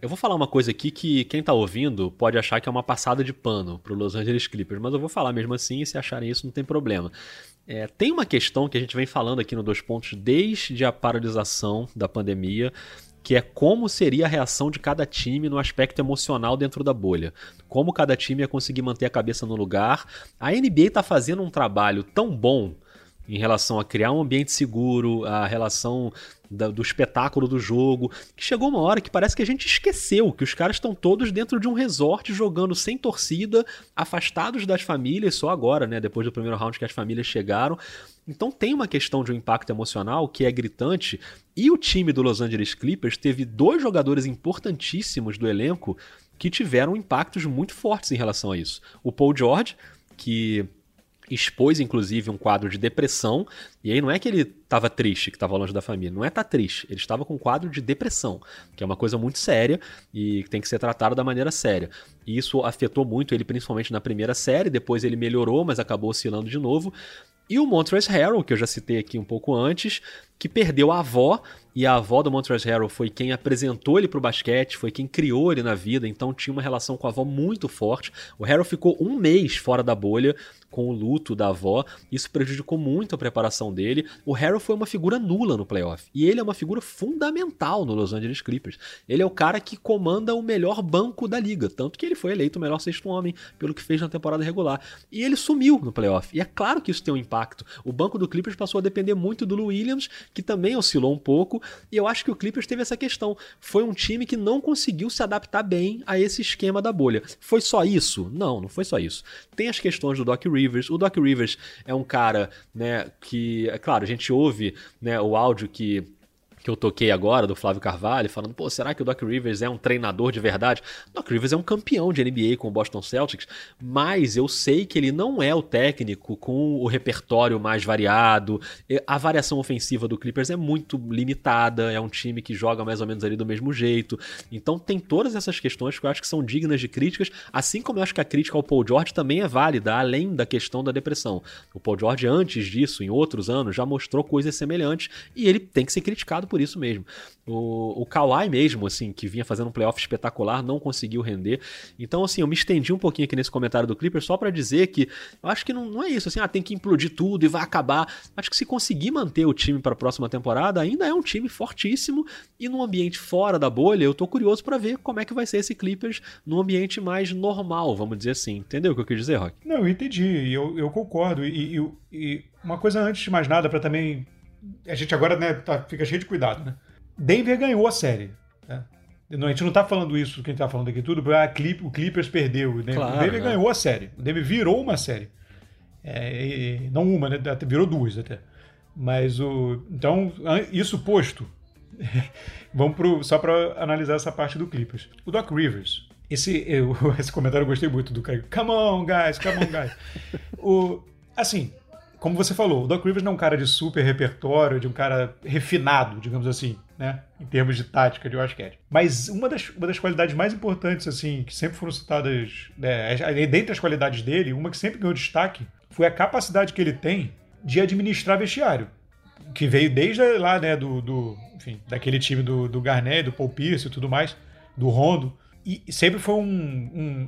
A: Eu vou falar uma coisa aqui que quem tá ouvindo pode achar que é uma passada de pano pro Los Angeles Clippers, mas eu vou falar mesmo assim e se acharem isso não tem problema. É, tem uma questão que a gente vem falando aqui no Dois Pontos desde a paralisação da pandemia, que é como seria a reação de cada time no aspecto emocional dentro da bolha. Como cada time ia conseguir manter a cabeça no lugar. A NBA está fazendo um trabalho tão bom em relação a criar um ambiente seguro, a relação da, do espetáculo do jogo, que chegou uma hora que parece que a gente esqueceu que os caras estão todos dentro de um resort jogando sem torcida, afastados das famílias, só agora, né, depois do primeiro round que as famílias chegaram. Então tem uma questão de um impacto emocional que é gritante, e o time do Los Angeles Clippers teve dois jogadores importantíssimos do elenco que tiveram impactos muito fortes em relação a isso. O Paul George, que expôs inclusive um quadro de depressão, e aí não é que ele estava triste, que estava longe da família, não é tá triste, ele estava com um quadro de depressão, que é uma coisa muito séria e tem que ser tratado da maneira séria. E isso afetou muito ele principalmente na primeira série, depois ele melhorou, mas acabou oscilando de novo. E o Montrezl Harrell, que eu já citei aqui um pouco antes, que perdeu a avó, e a avó do Montrezl Harrell foi quem apresentou ele para o basquete, foi quem criou ele na vida, então tinha uma relação com a avó muito forte. O Harrell ficou um mês fora da bolha, com o luto da avó. Isso prejudicou muito a preparação dele. O Harrell foi uma figura nula no playoff. E ele é uma figura fundamental no Los Angeles Clippers. Ele é o cara que comanda o melhor banco da liga. Tanto que ele foi eleito o melhor sexto homem pelo que fez na temporada regular. E ele sumiu no playoff. E é claro que isso tem um impacto. O banco do Clippers passou a depender muito do Lou Williams, que também oscilou um pouco. E eu acho que o Clippers teve essa questão. Foi um time que não conseguiu se adaptar bem a esse esquema da bolha. Foi só isso? Não, não foi só isso. Tem as questões do Doc Rivers. O Doc Rivers é um cara, né, que, é claro, a gente ouve, né, o áudio que que eu toquei agora, do Flávio Carvalho, falando, pô, será que o Doc Rivers é um treinador de verdade? Doc Rivers é um campeão de NBA com o Boston Celtics, mas eu sei que ele não é o técnico com o repertório mais variado. A variação ofensiva do Clippers é muito limitada, é um time que joga mais ou menos ali do mesmo jeito. Então tem todas essas questões que eu acho que são dignas de críticas, assim como eu acho que a crítica ao Paul George também é válida, além da questão da depressão. O Paul George, antes disso, em outros anos, já mostrou coisas semelhantes e ele tem que ser criticado por isso mesmo. O, o Kawhi mesmo, assim, que vinha fazendo um playoff espetacular, não conseguiu render. Então, assim, eu me estendi um pouquinho aqui nesse comentário do Clipper só para dizer que eu acho que não, não é isso, assim, ah, tem que implodir tudo e vai acabar. Acho que se conseguir manter o time para a próxima temporada, ainda é um time fortíssimo e num ambiente fora da bolha, eu tô curioso para ver como é que vai ser esse Clippers num ambiente mais normal, vamos dizer assim. Entendeu o que eu quis dizer, Rock?
B: Não, eu entendi, eu, eu concordo. E, e, e uma coisa antes de mais nada, para também a gente agora né, tá, fica cheio de cuidado, né? Denver ganhou a série. Né? A gente não tá falando isso que a gente tá falando aqui tudo, porque ah, Clip, o Clippers perdeu. Né?
A: Claro,
B: o Denver
A: né?
B: ganhou a série. O Denver virou uma série. É, não uma, né? Até- Virou duas até. Mas o. Então, isso posto. Vamos pro, só para analisar essa parte do Clippers. O Doc Rivers. Esse, eu- esse comentário eu gostei muito do cara. Come on, guys, come on, guys. o, assim, como você falou, o Doc Rivers não é um cara de super repertório, de um cara refinado, digamos assim, né? Em termos de tática de basquete. Mas uma das, uma das qualidades mais importantes, assim, que sempre foram citadas, né, dentre as qualidades dele, uma que sempre ganhou destaque, foi a capacidade que ele tem de administrar vestiário. Que veio desde lá, né, do, do enfim, daquele time do, do Garnett, do Paul Pierce e tudo mais, do Rondo. E sempre foi um,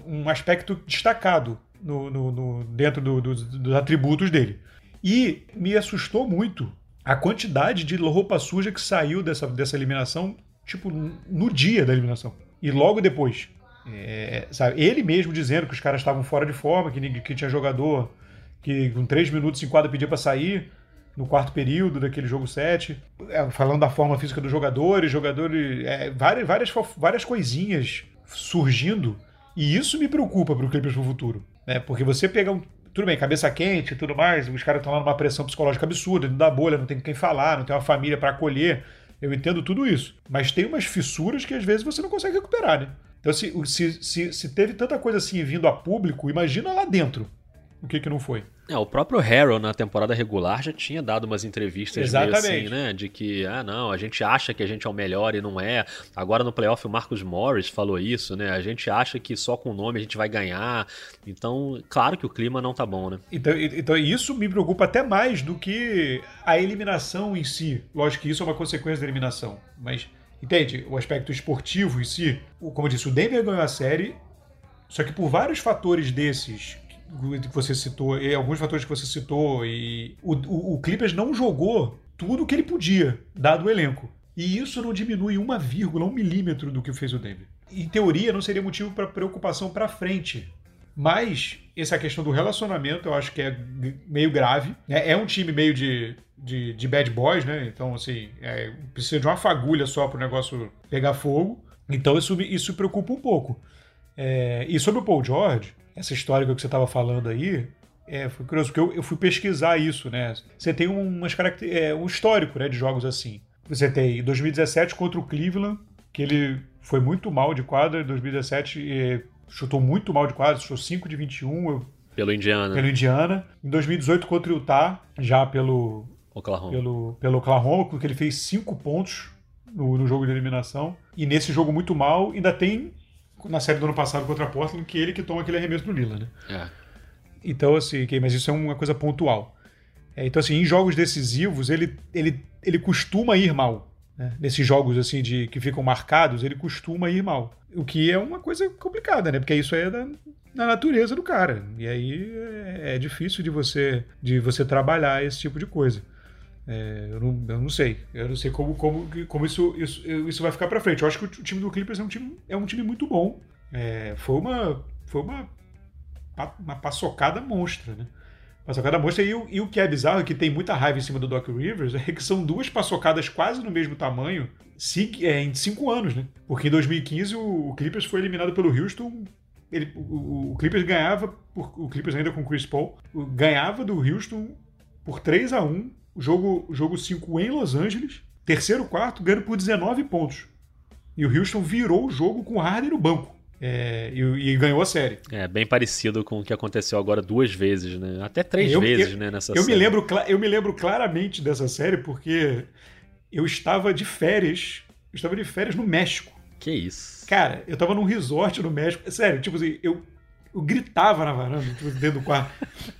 B: um, um aspecto destacado no, no- no- dentro do- dos- dos atributos dele. E me assustou muito a quantidade de roupa suja que saiu dessa, dessa eliminação, tipo, no dia da eliminação. E logo depois. É, sabe, ele mesmo dizendo que os caras estavam fora de forma, que, que tinha jogador que com três minutos em quadra pedia para sair no quarto período daquele jogo 7, É, falando da forma física dos jogadores, jogadores, é, várias, várias, várias coisinhas surgindo, e isso me preocupa para o Clippers pro futuro, né? Porque você pegar um tudo bem, cabeça quente e tudo mais, os caras estão lá numa pressão psicológica absurda, dentro da bolha, não tem com quem falar, não tem uma família para acolher. Eu entendo tudo isso. Mas tem umas fissuras que às vezes você não consegue recuperar, né? Então, se, se, se, se teve tanta coisa assim vindo a público, imagina lá dentro o que, que não foi.
A: É, o próprio Harrell na temporada regular já tinha dado umas entrevistas meio
B: Exatamente.
A: assim, né? De que, ah, não, a gente acha que a gente é o melhor e não é. Agora no playoff o Marcus Morris falou isso, né? A gente acha que só com o nome a gente vai ganhar. Então, claro que o clima não tá bom, né?
B: Então, então isso me preocupa até mais do que a eliminação em si. Lógico que isso é uma consequência da eliminação, mas entende? O aspecto esportivo em si, como eu disse, o Denver ganhou a série, só que por vários fatores desses que você citou, e alguns fatores que você citou, e o, o, o Clippers não jogou tudo o que ele podia, dado o elenco. E isso não diminui uma vírgula, um milímetro do que fez o Denver. Em teoria, não seria motivo para preocupação para frente. Mas essa questão do relacionamento eu acho que é meio grave. né? É um time meio de, de, de bad boys, né? Então, assim, é, precisa de uma fagulha só para o negócio pegar fogo. Então, isso, isso preocupa um pouco. É, e sobre o Paul George, essa história que você estava falando aí, é, foi curioso, porque eu, eu fui pesquisar isso, né? Você tem umas é, um histórico né, de jogos assim. Você tem em 2017 contra o Cleveland, que ele foi muito mal de quadra, em 2017 é, chutou muito mal de quadra, chutou 5 de 21 eu-
A: Pelo Indiana,
B: pelo Indiana. Em 2018 contra o Utah, já pelo,
A: Oklahoma.
B: pelo, pelo Oklahoma, porque ele fez 5 pontos no, no jogo de eliminação. E nesse jogo muito mal, ainda tem na série do ano passado contra a Portland, que ele que toma aquele arremesso do Lila, né?
A: É.
B: Então, assim, mas isso é uma coisa pontual. É, então, assim, em jogos decisivos, ele, ele, ele costuma ir mal. né? Nesses jogos, assim, de que ficam marcados, ele costuma ir mal. O que é uma coisa complicada, né? Porque isso aí é da, da natureza do cara. E aí é, é difícil de você, de você trabalhar esse tipo de coisa. É, eu, não, eu não sei. Eu não sei como, como, como isso, isso, isso vai ficar pra frente. Eu acho que o time do Clippers é um time, é um time muito bom. É, foi uma. Foi uma uma paçocada monstra, né? Paçocada monstra. E e o que é bizarro, é que tem muita raiva em cima do Doc Rivers, é que são duas paçocadas quase no mesmo tamanho é, em cinco anos, né? Porque em 2015 o, o Clippers foi eliminado pelo Houston. Ele, o, o- Clippers ganhava, o Clippers ainda com o Chris Paul, ganhava do Houston por 3 a 1 o jogo, o jogo 5 em Los Angeles, terceiro quarto, ganhando por 19 pontos. E o Houston virou o jogo com o Harden no banco. É, e, e ganhou a série.
A: É, bem parecido com o que aconteceu agora duas vezes, né? Até três
B: Eu-
A: vezes,
B: eu-
A: né, nessa
B: Eu me,
A: série.
B: lembro, cla- eu me lembro claramente dessa série porque eu estava de férias. Eu estava de férias no México.
A: Que isso.
B: Cara, eu tava num resort no México. Sério, tipo assim, eu, eu gritava na varanda, tipo, dentro do quarto.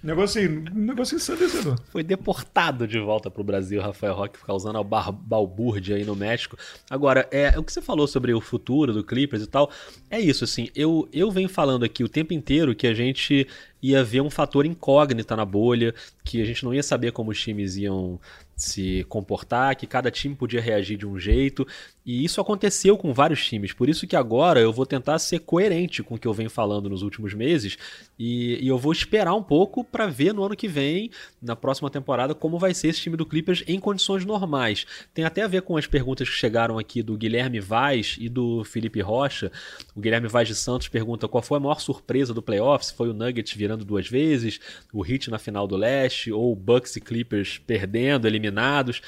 B: Negócio assim, negócio ensandecedor.
A: Foi deportado de volta pro Brasil, Rafael Roque, causando a bar- balbúrdia aí no México. Agora, é, o que você falou sobre o futuro do Clippers e tal, é isso, assim, eu, eu venho falando aqui o tempo inteiro que a gente ia ver um fator incógnita na bolha, que a gente não ia saber como os times iam se comportar, que cada time podia reagir de um jeito. E isso aconteceu com vários times, por isso que agora eu vou tentar ser coerente com o que eu venho falando nos últimos meses e, e eu vou esperar um pouco para ver no ano que vem, na próxima temporada, como vai ser esse time do Clippers em condições normais. Tem até a ver com as perguntas que chegaram aqui do Guilherme Vaz e do Felipe Rocha. O Guilherme Vaz de Santos pergunta qual foi a maior surpresa do playoffs? Foi o Nuggets virando duas vezes, o Heat na final do leste ou o Bucks e Clippers perdendo, eliminados?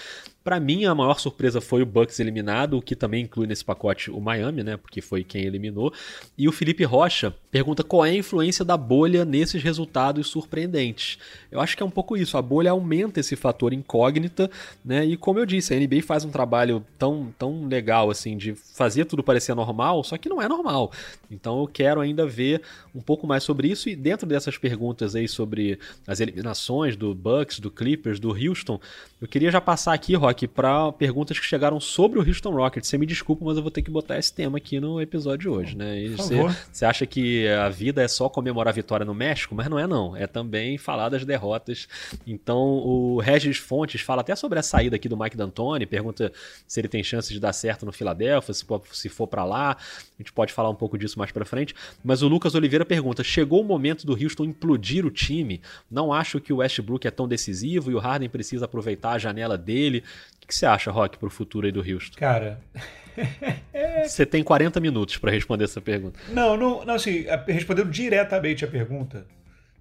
A: Para mim, a maior surpresa foi o Bucks eliminado, o que também inclui nesse pacote o Miami, né? Porque foi quem eliminou. E o Felipe Rocha pergunta qual é a influência da bolha nesses resultados surpreendentes. Eu acho que é um pouco isso. A bolha aumenta esse fator incógnita, né? E como eu disse, a NBA faz um trabalho tão, tão legal assim de fazer tudo parecer normal, só que não é normal. Então eu quero ainda ver um pouco mais sobre isso e dentro dessas perguntas aí sobre as eliminações do Bucks, do Clippers, do Houston, eu queria já passar aqui, Rock Rock, para perguntas que chegaram sobre o Houston Rockets. Você me desculpa, mas eu vou ter que botar esse tema aqui no episódio de hoje, né? você, você acha que a vida é só comemorar a vitória no México? Mas não é não, é também falar das derrotas. Então o Regis Fontes fala até sobre a saída aqui do Mike D'Antoni, pergunta se ele tem chance de dar certo no Philadelphia, se, se for para lá. A gente pode falar um pouco disso mais para frente. Mas o Lucas Oliveira pergunta: chegou o momento do Houston implodir o time? Não acho que o Westbrook é tão decisivo e o Harden precisa aproveitar a janela dele. O que você acha, Rock, pro futuro aí do Houston?
B: Cara.
A: Você tem 40 minutos para responder essa pergunta.
B: Não, não, não assim, respondendo diretamente a pergunta,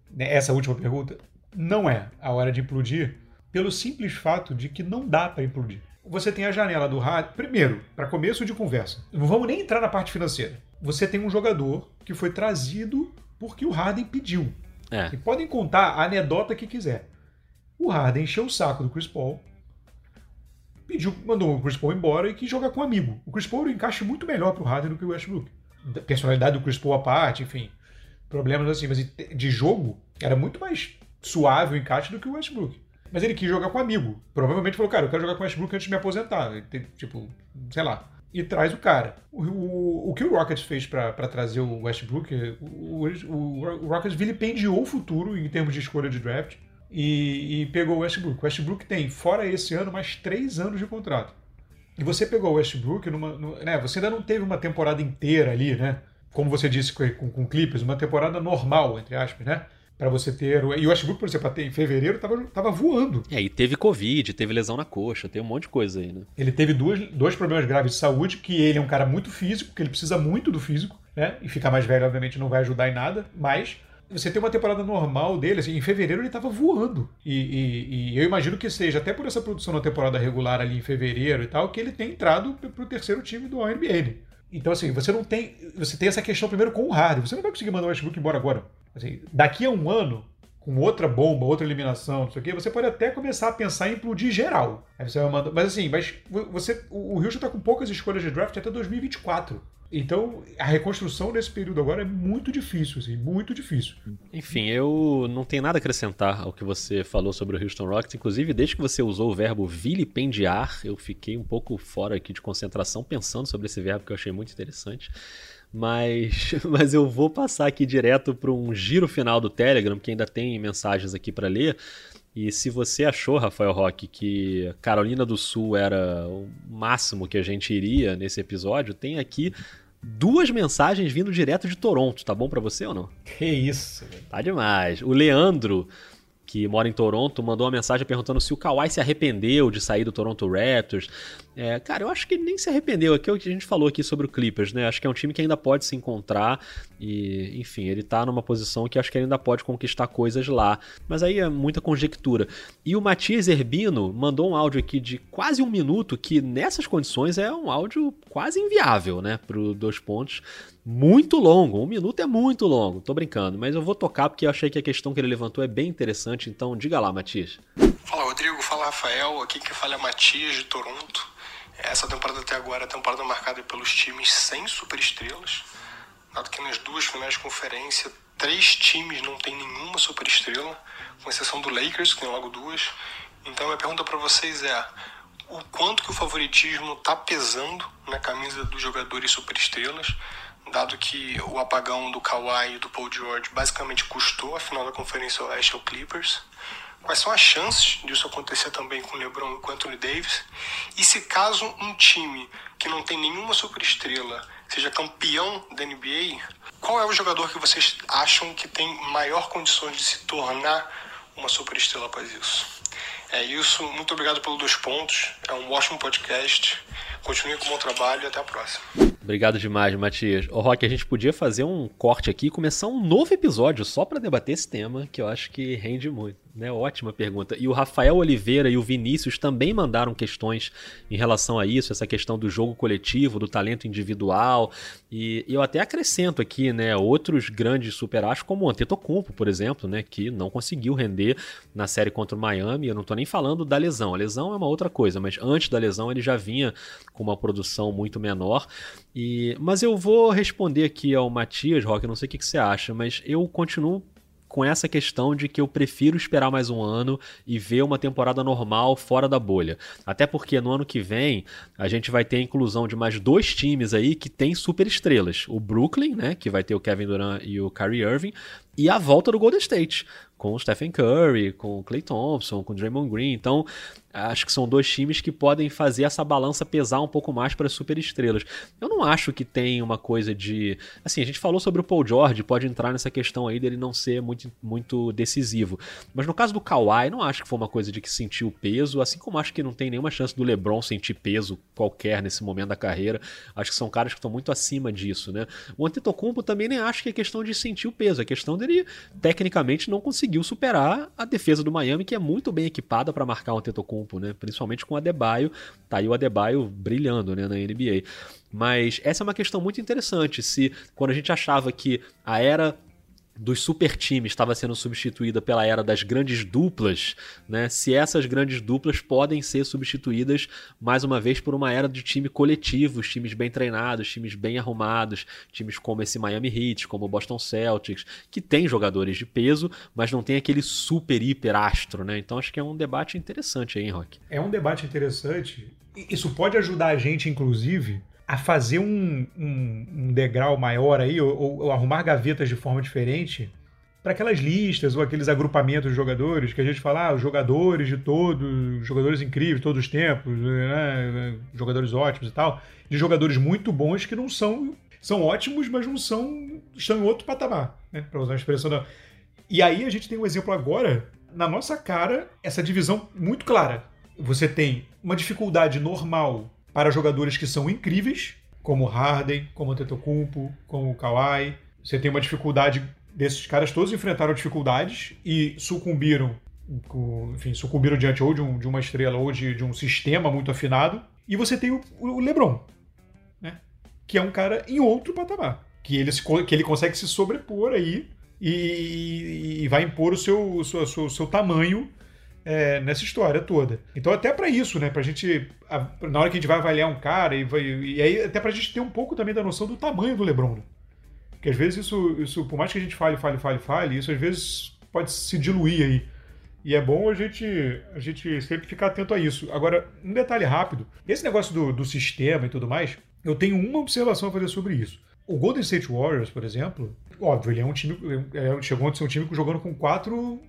B: né, essa última pergunta, não é a hora de implodir, pelo simples fato de que não dá para implodir. Você tem a janela do rádio. Primeiro, para começo de conversa, não vamos nem entrar na parte financeira. Você tem um jogador que foi trazido porque o Harden pediu. É. E podem contar a anedota que quiser. O Harden encheu o saco do Chris Paul, pediu, mandou o Chris Paul embora e quis jogar com um amigo. O Chris Paul encaixa muito melhor pro Harden do que o Westbrook. Da personalidade do Chris Paul à parte, enfim. Problemas assim, mas de jogo era muito mais suave o encaixe do que o Westbrook. Mas ele quis jogar com um amigo. Provavelmente falou, cara, eu quero jogar com o Westbrook antes de me aposentar. Tipo, sei lá. E traz o cara. O, o, o que o Rockets fez para trazer o Westbrook, o, o, o Rockets vilipendiou o futuro em termos de escolha de draft e, e pegou o Westbrook. O Westbrook tem, fora esse ano, mais três anos de contrato. E você pegou o Westbrook numa. Né, você ainda não teve uma temporada inteira ali, né? Como você disse com, com, com Clippers, uma temporada normal, entre aspas, né? para você ter. E o Westbrook, por exemplo, em fevereiro tava, tava voando.
A: É, e teve Covid, teve lesão na coxa, tem um monte de coisa aí, né?
B: Ele teve duas, dois problemas graves de saúde, que ele é um cara muito físico, que ele precisa muito do físico, né? E ficar mais velho, obviamente, não vai ajudar em nada, mas você tem uma temporada normal dele, assim, em fevereiro ele estava voando. E, e, e, eu imagino que seja, até por essa produção na temporada regular ali em fevereiro e tal, que ele tem entrado para o terceiro time do NBA. Então, assim, você não tem. Você tem essa questão primeiro com o Harden. Você não vai conseguir mandar o Westbrook embora agora. Assim, daqui a um ano, com outra bomba, outra eliminação, não sei o quê, você pode até começar a pensar em implodir geral. Aí você vai mandar. Mas assim, mas você, o Houston está com poucas escolhas de draft até 2024. Então, a reconstrução nesse período agora é muito difícil, assim, muito difícil.
A: Enfim, eu não tenho nada a acrescentar ao que você falou sobre o Houston Rockets. Inclusive, desde que você usou o verbo vilipendiar, eu fiquei um pouco fora aqui de concentração pensando sobre esse verbo que eu achei muito interessante. Mas, mas eu vou passar aqui direto para um giro final do Telegram, que ainda tem mensagens aqui para ler. E se você achou, Rafael Roque, que Carolina do Sul era o máximo que a gente iria nesse episódio, tem aqui duas mensagens vindo direto de Toronto. Tá bom para você ou não?
B: Que isso.
A: Tá demais. O Leandro que mora em Toronto, mandou uma mensagem perguntando se o Kawhi se arrependeu de sair do Toronto Raptors. É, cara, eu acho que ele nem se arrependeu. Aqui é o que a gente falou aqui sobre o Clippers, né? Acho que é um time que ainda pode se encontrar e, enfim, ele tá numa posição que acho que ele ainda pode conquistar coisas lá. Mas aí é muita conjectura. E o Matias Herbino mandou um áudio aqui de quase um minuto, que nessas condições é um áudio quase inviável, né? Pro dois pontos muito longo. Um minuto é muito longo, tô brincando, mas eu vou tocar porque eu achei que a questão que ele levantou é bem interessante, então diga lá, Matias.
H: Fala Rodrigo, fala Rafael, aqui que fala é Matias de Toronto. Essa temporada até agora é a temporada marcada pelos times sem superestrelas, dado que nas duas finais de conferência três times não tem nenhuma superestrela, com exceção do Lakers, que tem logo duas. Então minha pergunta para vocês é o quanto que o favoritismo está pesando na camisa dos jogadores superestrelas dado que o apagão do Kawhi e do Paul George basicamente custou a final da Conferência Oeste ao Clippers. Quais são as chances disso acontecer também com o LeBron e com o Anthony Davis? E se caso um time que não tem nenhuma superestrela seja campeão da NBA, qual é o jogador que vocês acham que tem maior condições de se tornar uma superestrela após isso? É isso, muito obrigado pelos dois pontos. É um ótimo podcast. Continue com o bom trabalho e até a próxima.
A: Obrigado demais, Matias. Ô, Rock, a gente podia fazer um corte aqui e começar um novo episódio só para debater esse tema, que eu acho que rende muito. Né? Ótima pergunta. E o Rafael Oliveira e o Vinícius também mandaram questões em relação a isso, essa questão do jogo coletivo, do talento individual. E eu até acrescento aqui, né, outros grandes superastros como o Antetokounmpo, por exemplo, né, que não conseguiu render na série contra o Miami. Eu não estou nem falando da lesão. A lesão é uma outra coisa, mas antes da lesão ele já vinha com uma produção muito menor. E mas eu vou responder aqui ao Matias, Rock, não sei o que, que você acha, mas eu continuo com essa questão de que eu prefiro esperar mais um ano e ver uma temporada normal fora da bolha. Até porque no ano que vem a gente vai ter a inclusão de mais dois times aí que tem super estrelas. O Brooklyn, né, que vai ter o Kevin Durant e o Kyrie Irving, e a volta do Golden State, com o Stephen Curry, com o Clay Thompson, com o Draymond Green. Então, acho que são dois times que podem fazer essa balança pesar um pouco mais para as superestrelas. Eu não acho que tem uma coisa de, assim, a gente falou sobre o Paul George, pode entrar nessa questão aí dele não ser muito, muito decisivo. Mas no caso do Kawhi, não acho que foi uma coisa de que sentiu peso, assim como acho que não tem nenhuma chance do LeBron sentir peso qualquer nesse momento da carreira. Acho que são caras que estão muito acima disso, né? O Antetokounmpo também nem acho que é questão de sentir o peso, é questão dele tecnicamente não conseguiu superar a defesa do Miami, que é muito bem equipada para marcar o Antetokounmpo, né? Principalmente com o Adebayo, tá aí o Adebayo brilhando, né, na NBA. Mas essa é uma questão muito interessante, se quando a gente achava que a era dos super times estava sendo substituída pela era das grandes duplas, né? Se essas grandes duplas podem ser substituídas mais uma vez por uma era de time coletivo, times bem treinados, times bem arrumados, times como esse Miami Heat, como o Boston Celtics, que tem jogadores de peso, mas não tem aquele super hiper astro, né? Então acho que é um debate interessante aí, hein, Rock?
B: É um debate interessante. Isso pode ajudar a gente, inclusive, a fazer um, um, um degrau maior aí, ou, ou, arrumar gavetas de forma diferente para aquelas listas ou aqueles agrupamentos de jogadores que a gente fala, ah, os jogadores de todos, jogadores incríveis, todos os tempos, né, jogadores ótimos e tal, de jogadores muito bons que não são são ótimos, mas não são estão em outro patamar, né, para usar a expressão da. E aí a gente tem um exemplo agora na nossa cara essa divisão muito clara. Você tem uma dificuldade normal para jogadores que são incríveis, como Harden, como Antetokounmpo, como Kawhi. Você tem uma dificuldade desses caras todos enfrentaram dificuldades e sucumbiram, enfim, sucumbiram diante ou de, um, de uma estrela ou de, de, um sistema muito afinado. E você tem o, o LeBron, né? Que é um cara em outro patamar, que ele, se, que ele consegue se sobrepor aí e, e vai impor o seu, o seu, o seu, o seu tamanho é, nessa história toda. Então, até para isso, né? Pra gente. Na hora que a gente vai avaliar um cara, e, vai, e aí até pra gente ter um pouco também da noção do tamanho do Lebron. Né? Porque às vezes isso, isso, por mais que a gente fale, fale, fale, fale, isso às vezes pode se diluir aí. E é bom a gente, a gente sempre ficar atento a isso. Agora, um detalhe rápido: esse negócio do, do sistema e tudo mais, eu tenho uma observação a fazer sobre isso. O Golden State Warriors, por exemplo, óbvio, ele é um time. É, chegou a ser um time jogando com quatro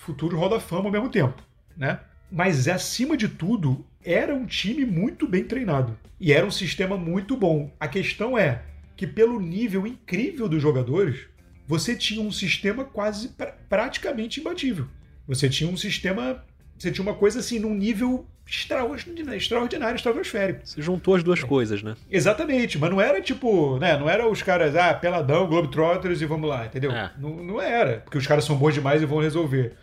B: futuro Hall da Fama ao mesmo tempo, né? Mas acima de tudo, era um time muito bem treinado e era um sistema muito bom. A questão é que pelo nível incrível dos jogadores, você tinha um sistema quase pra, praticamente imbatível. Você tinha um sistema, você tinha uma coisa assim num nível extraordinário, extraordinário, estratosférico.
A: Você juntou as duas é. coisas, né?
B: Exatamente, mas não era tipo, né? Não era os caras, ah, peladão, Globetrotters e vamos lá, entendeu? É. Não, não era, porque os caras são bons demais e vão resolver.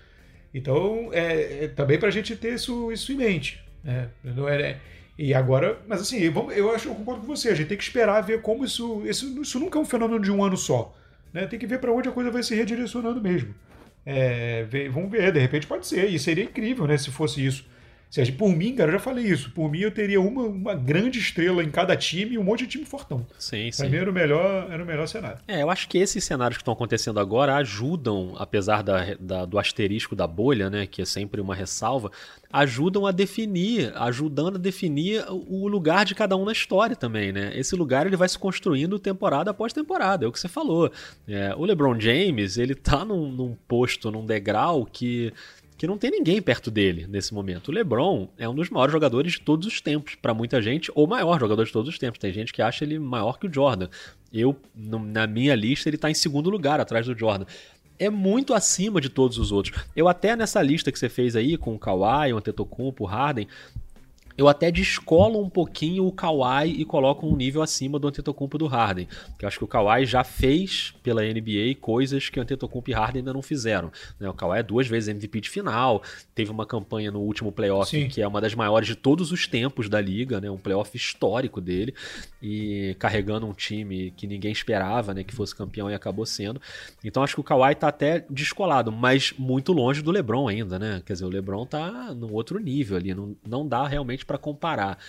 B: Então, é, é também para a gente ter isso, isso em mente. Né? Não é, e agora, mas assim, eu acho, eu concordo com você, a gente tem que esperar ver como isso. Isso, isso nunca é um fenômeno de um ano só. Né? Tem que ver para onde a coisa vai se redirecionando mesmo. É, vamos ver, de repente pode ser, e seria incrível né, se fosse isso. Gente, por mim, cara, eu já falei isso. Por mim, eu teria uma, uma grande estrela em cada time e um monte de time fortão.
A: Sim,
B: sim. Pra mim era o melhor, era o melhor cenário.
A: É, eu acho que esses cenários que estão acontecendo agora ajudam, apesar da, da, do asterisco da bolha, né? Que é sempre uma ressalva, ajudam a definir, ajudando a definir o lugar de cada um na história também, né? Esse lugar ele vai se construindo temporada após temporada, é o que você falou. É, o LeBron James, ele tá num, num posto, num degrau que que não tem ninguém perto dele nesse momento. O LeBron é um dos maiores jogadores de todos os tempos, para muita gente, ou maior jogador de todos os tempos. Tem gente que acha ele maior que o Jordan. Eu, na minha lista, ele tá em segundo lugar atrás do Jordan é muito acima de todos os outros. Eu até nessa lista que você fez aí com o Kawhi, o Antetokounmpo, o Harden, eu até descolo um pouquinho o Kawhi e coloco um nível acima do Antetokounmpo do Harden. Que eu acho que o Kawhi já fez pela NBA coisas que o Antetokounmpo e Harden ainda não fizeram. Né? O Kawhi é duas vezes MVP de final, teve uma campanha no último playoff Sim. que é uma das maiores de todos os tempos da liga, né? um playoff histórico dele, e carregando um time que ninguém esperava né, que fosse campeão e acabou sendo. Então acho que o Kawhi tá até descolado, mas muito longe do LeBron ainda, né? Quer dizer, o LeBron tá num outro nível ali, não, não dá realmente para comparar.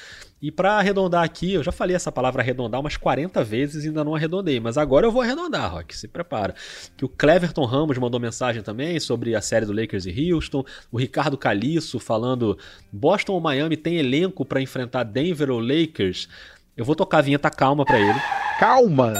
A: E para arredondar aqui, eu já falei essa palavra arredondar umas 40 vezes e ainda não arredondei, mas agora eu vou arredondar, Rock, se prepara. Que o Cleverton Ramos mandou mensagem também sobre a série do Lakers e Houston, o Ricardo Caliço falando Boston ou Miami tem elenco para enfrentar Denver ou Lakers. Eu vou tocar a vinheta calma para ele.
B: Calma.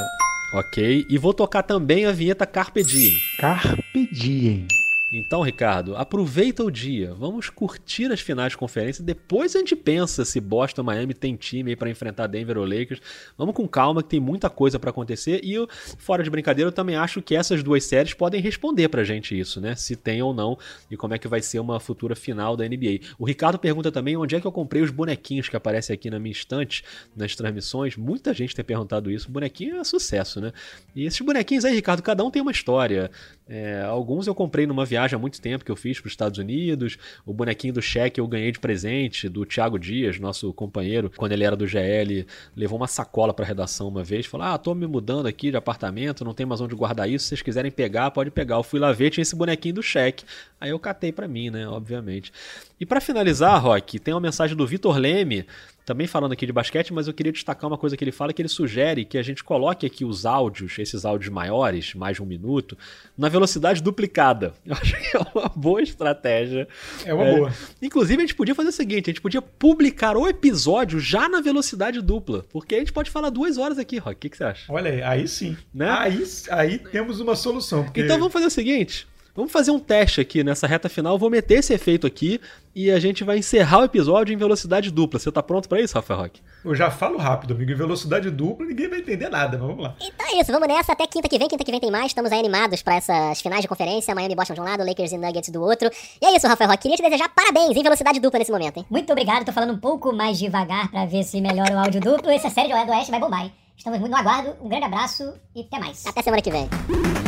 A: OK, e vou tocar também a vinheta Carpe Diem.
B: Carpe Diem.
A: Então, Ricardo, aproveita o dia. Vamos curtir as finais de conferência. Depois a gente pensa se Boston, Miami tem time para enfrentar Denver ou Lakers. Vamos com calma que tem muita coisa para acontecer. E eu, fora de brincadeira, eu também acho que essas duas séries podem responder pra gente isso, né? Se tem ou não e como é que vai ser uma futura final da NBA. O Ricardo pergunta também onde é que eu comprei os bonequinhos que aparecem aqui na minha estante nas transmissões. Muita gente tem perguntado isso. bonequinho é sucesso, né? E esses bonequinhos aí, Ricardo, cada um tem uma história. É, alguns eu comprei numa viagem há muito tempo que eu fiz para os Estados Unidos. O bonequinho do cheque eu ganhei de presente do Thiago Dias, nosso companheiro, quando ele era do GL. Levou uma sacola para redação uma vez. Falou: Ah, tô me mudando aqui de apartamento, não tem mais onde guardar isso. Se vocês quiserem pegar, pode pegar. Eu fui lá ver, tinha esse bonequinho do cheque. Aí eu catei para mim, né? Obviamente. E para finalizar, Rock, tem uma mensagem do Vitor Leme também falando aqui de basquete, mas eu queria destacar uma coisa que ele fala, que ele sugere que a gente coloque aqui os áudios, esses áudios maiores, mais de um minuto, na velocidade duplicada. Eu acho que é uma boa estratégia.
B: É uma é, boa.
A: Inclusive, a gente podia fazer o seguinte, a gente podia publicar o episódio já na velocidade dupla, porque a gente pode falar duas horas aqui, Rock. O que, que você acha?
B: Olha aí, aí sim. Né? Aí, aí temos uma solução. Porque...
A: Então vamos fazer o seguinte, Vamos fazer um teste aqui nessa reta final. Eu vou meter esse efeito aqui e a gente vai encerrar o episódio em velocidade dupla. Você tá pronto para isso, Rafael Rock?
B: Eu já falo rápido, amigo. Em velocidade dupla ninguém vai entender nada, mas vamos lá.
I: Então é isso, vamos nessa. Até quinta que vem. Quinta que vem tem mais. Estamos aí animados para essas finais de conferência. Miami Boston de um lado, Lakers e Nuggets do outro. E é isso, Rafael Rock. Queria te desejar parabéns em velocidade dupla nesse momento, hein?
J: Muito obrigado. Tô falando um pouco mais devagar para ver se melhora o áudio duplo. Essa série de do Oeste vai bombar, hein? Estamos muito no aguardo. Um grande abraço e até mais.
I: Até semana que vem.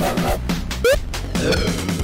K: Uh...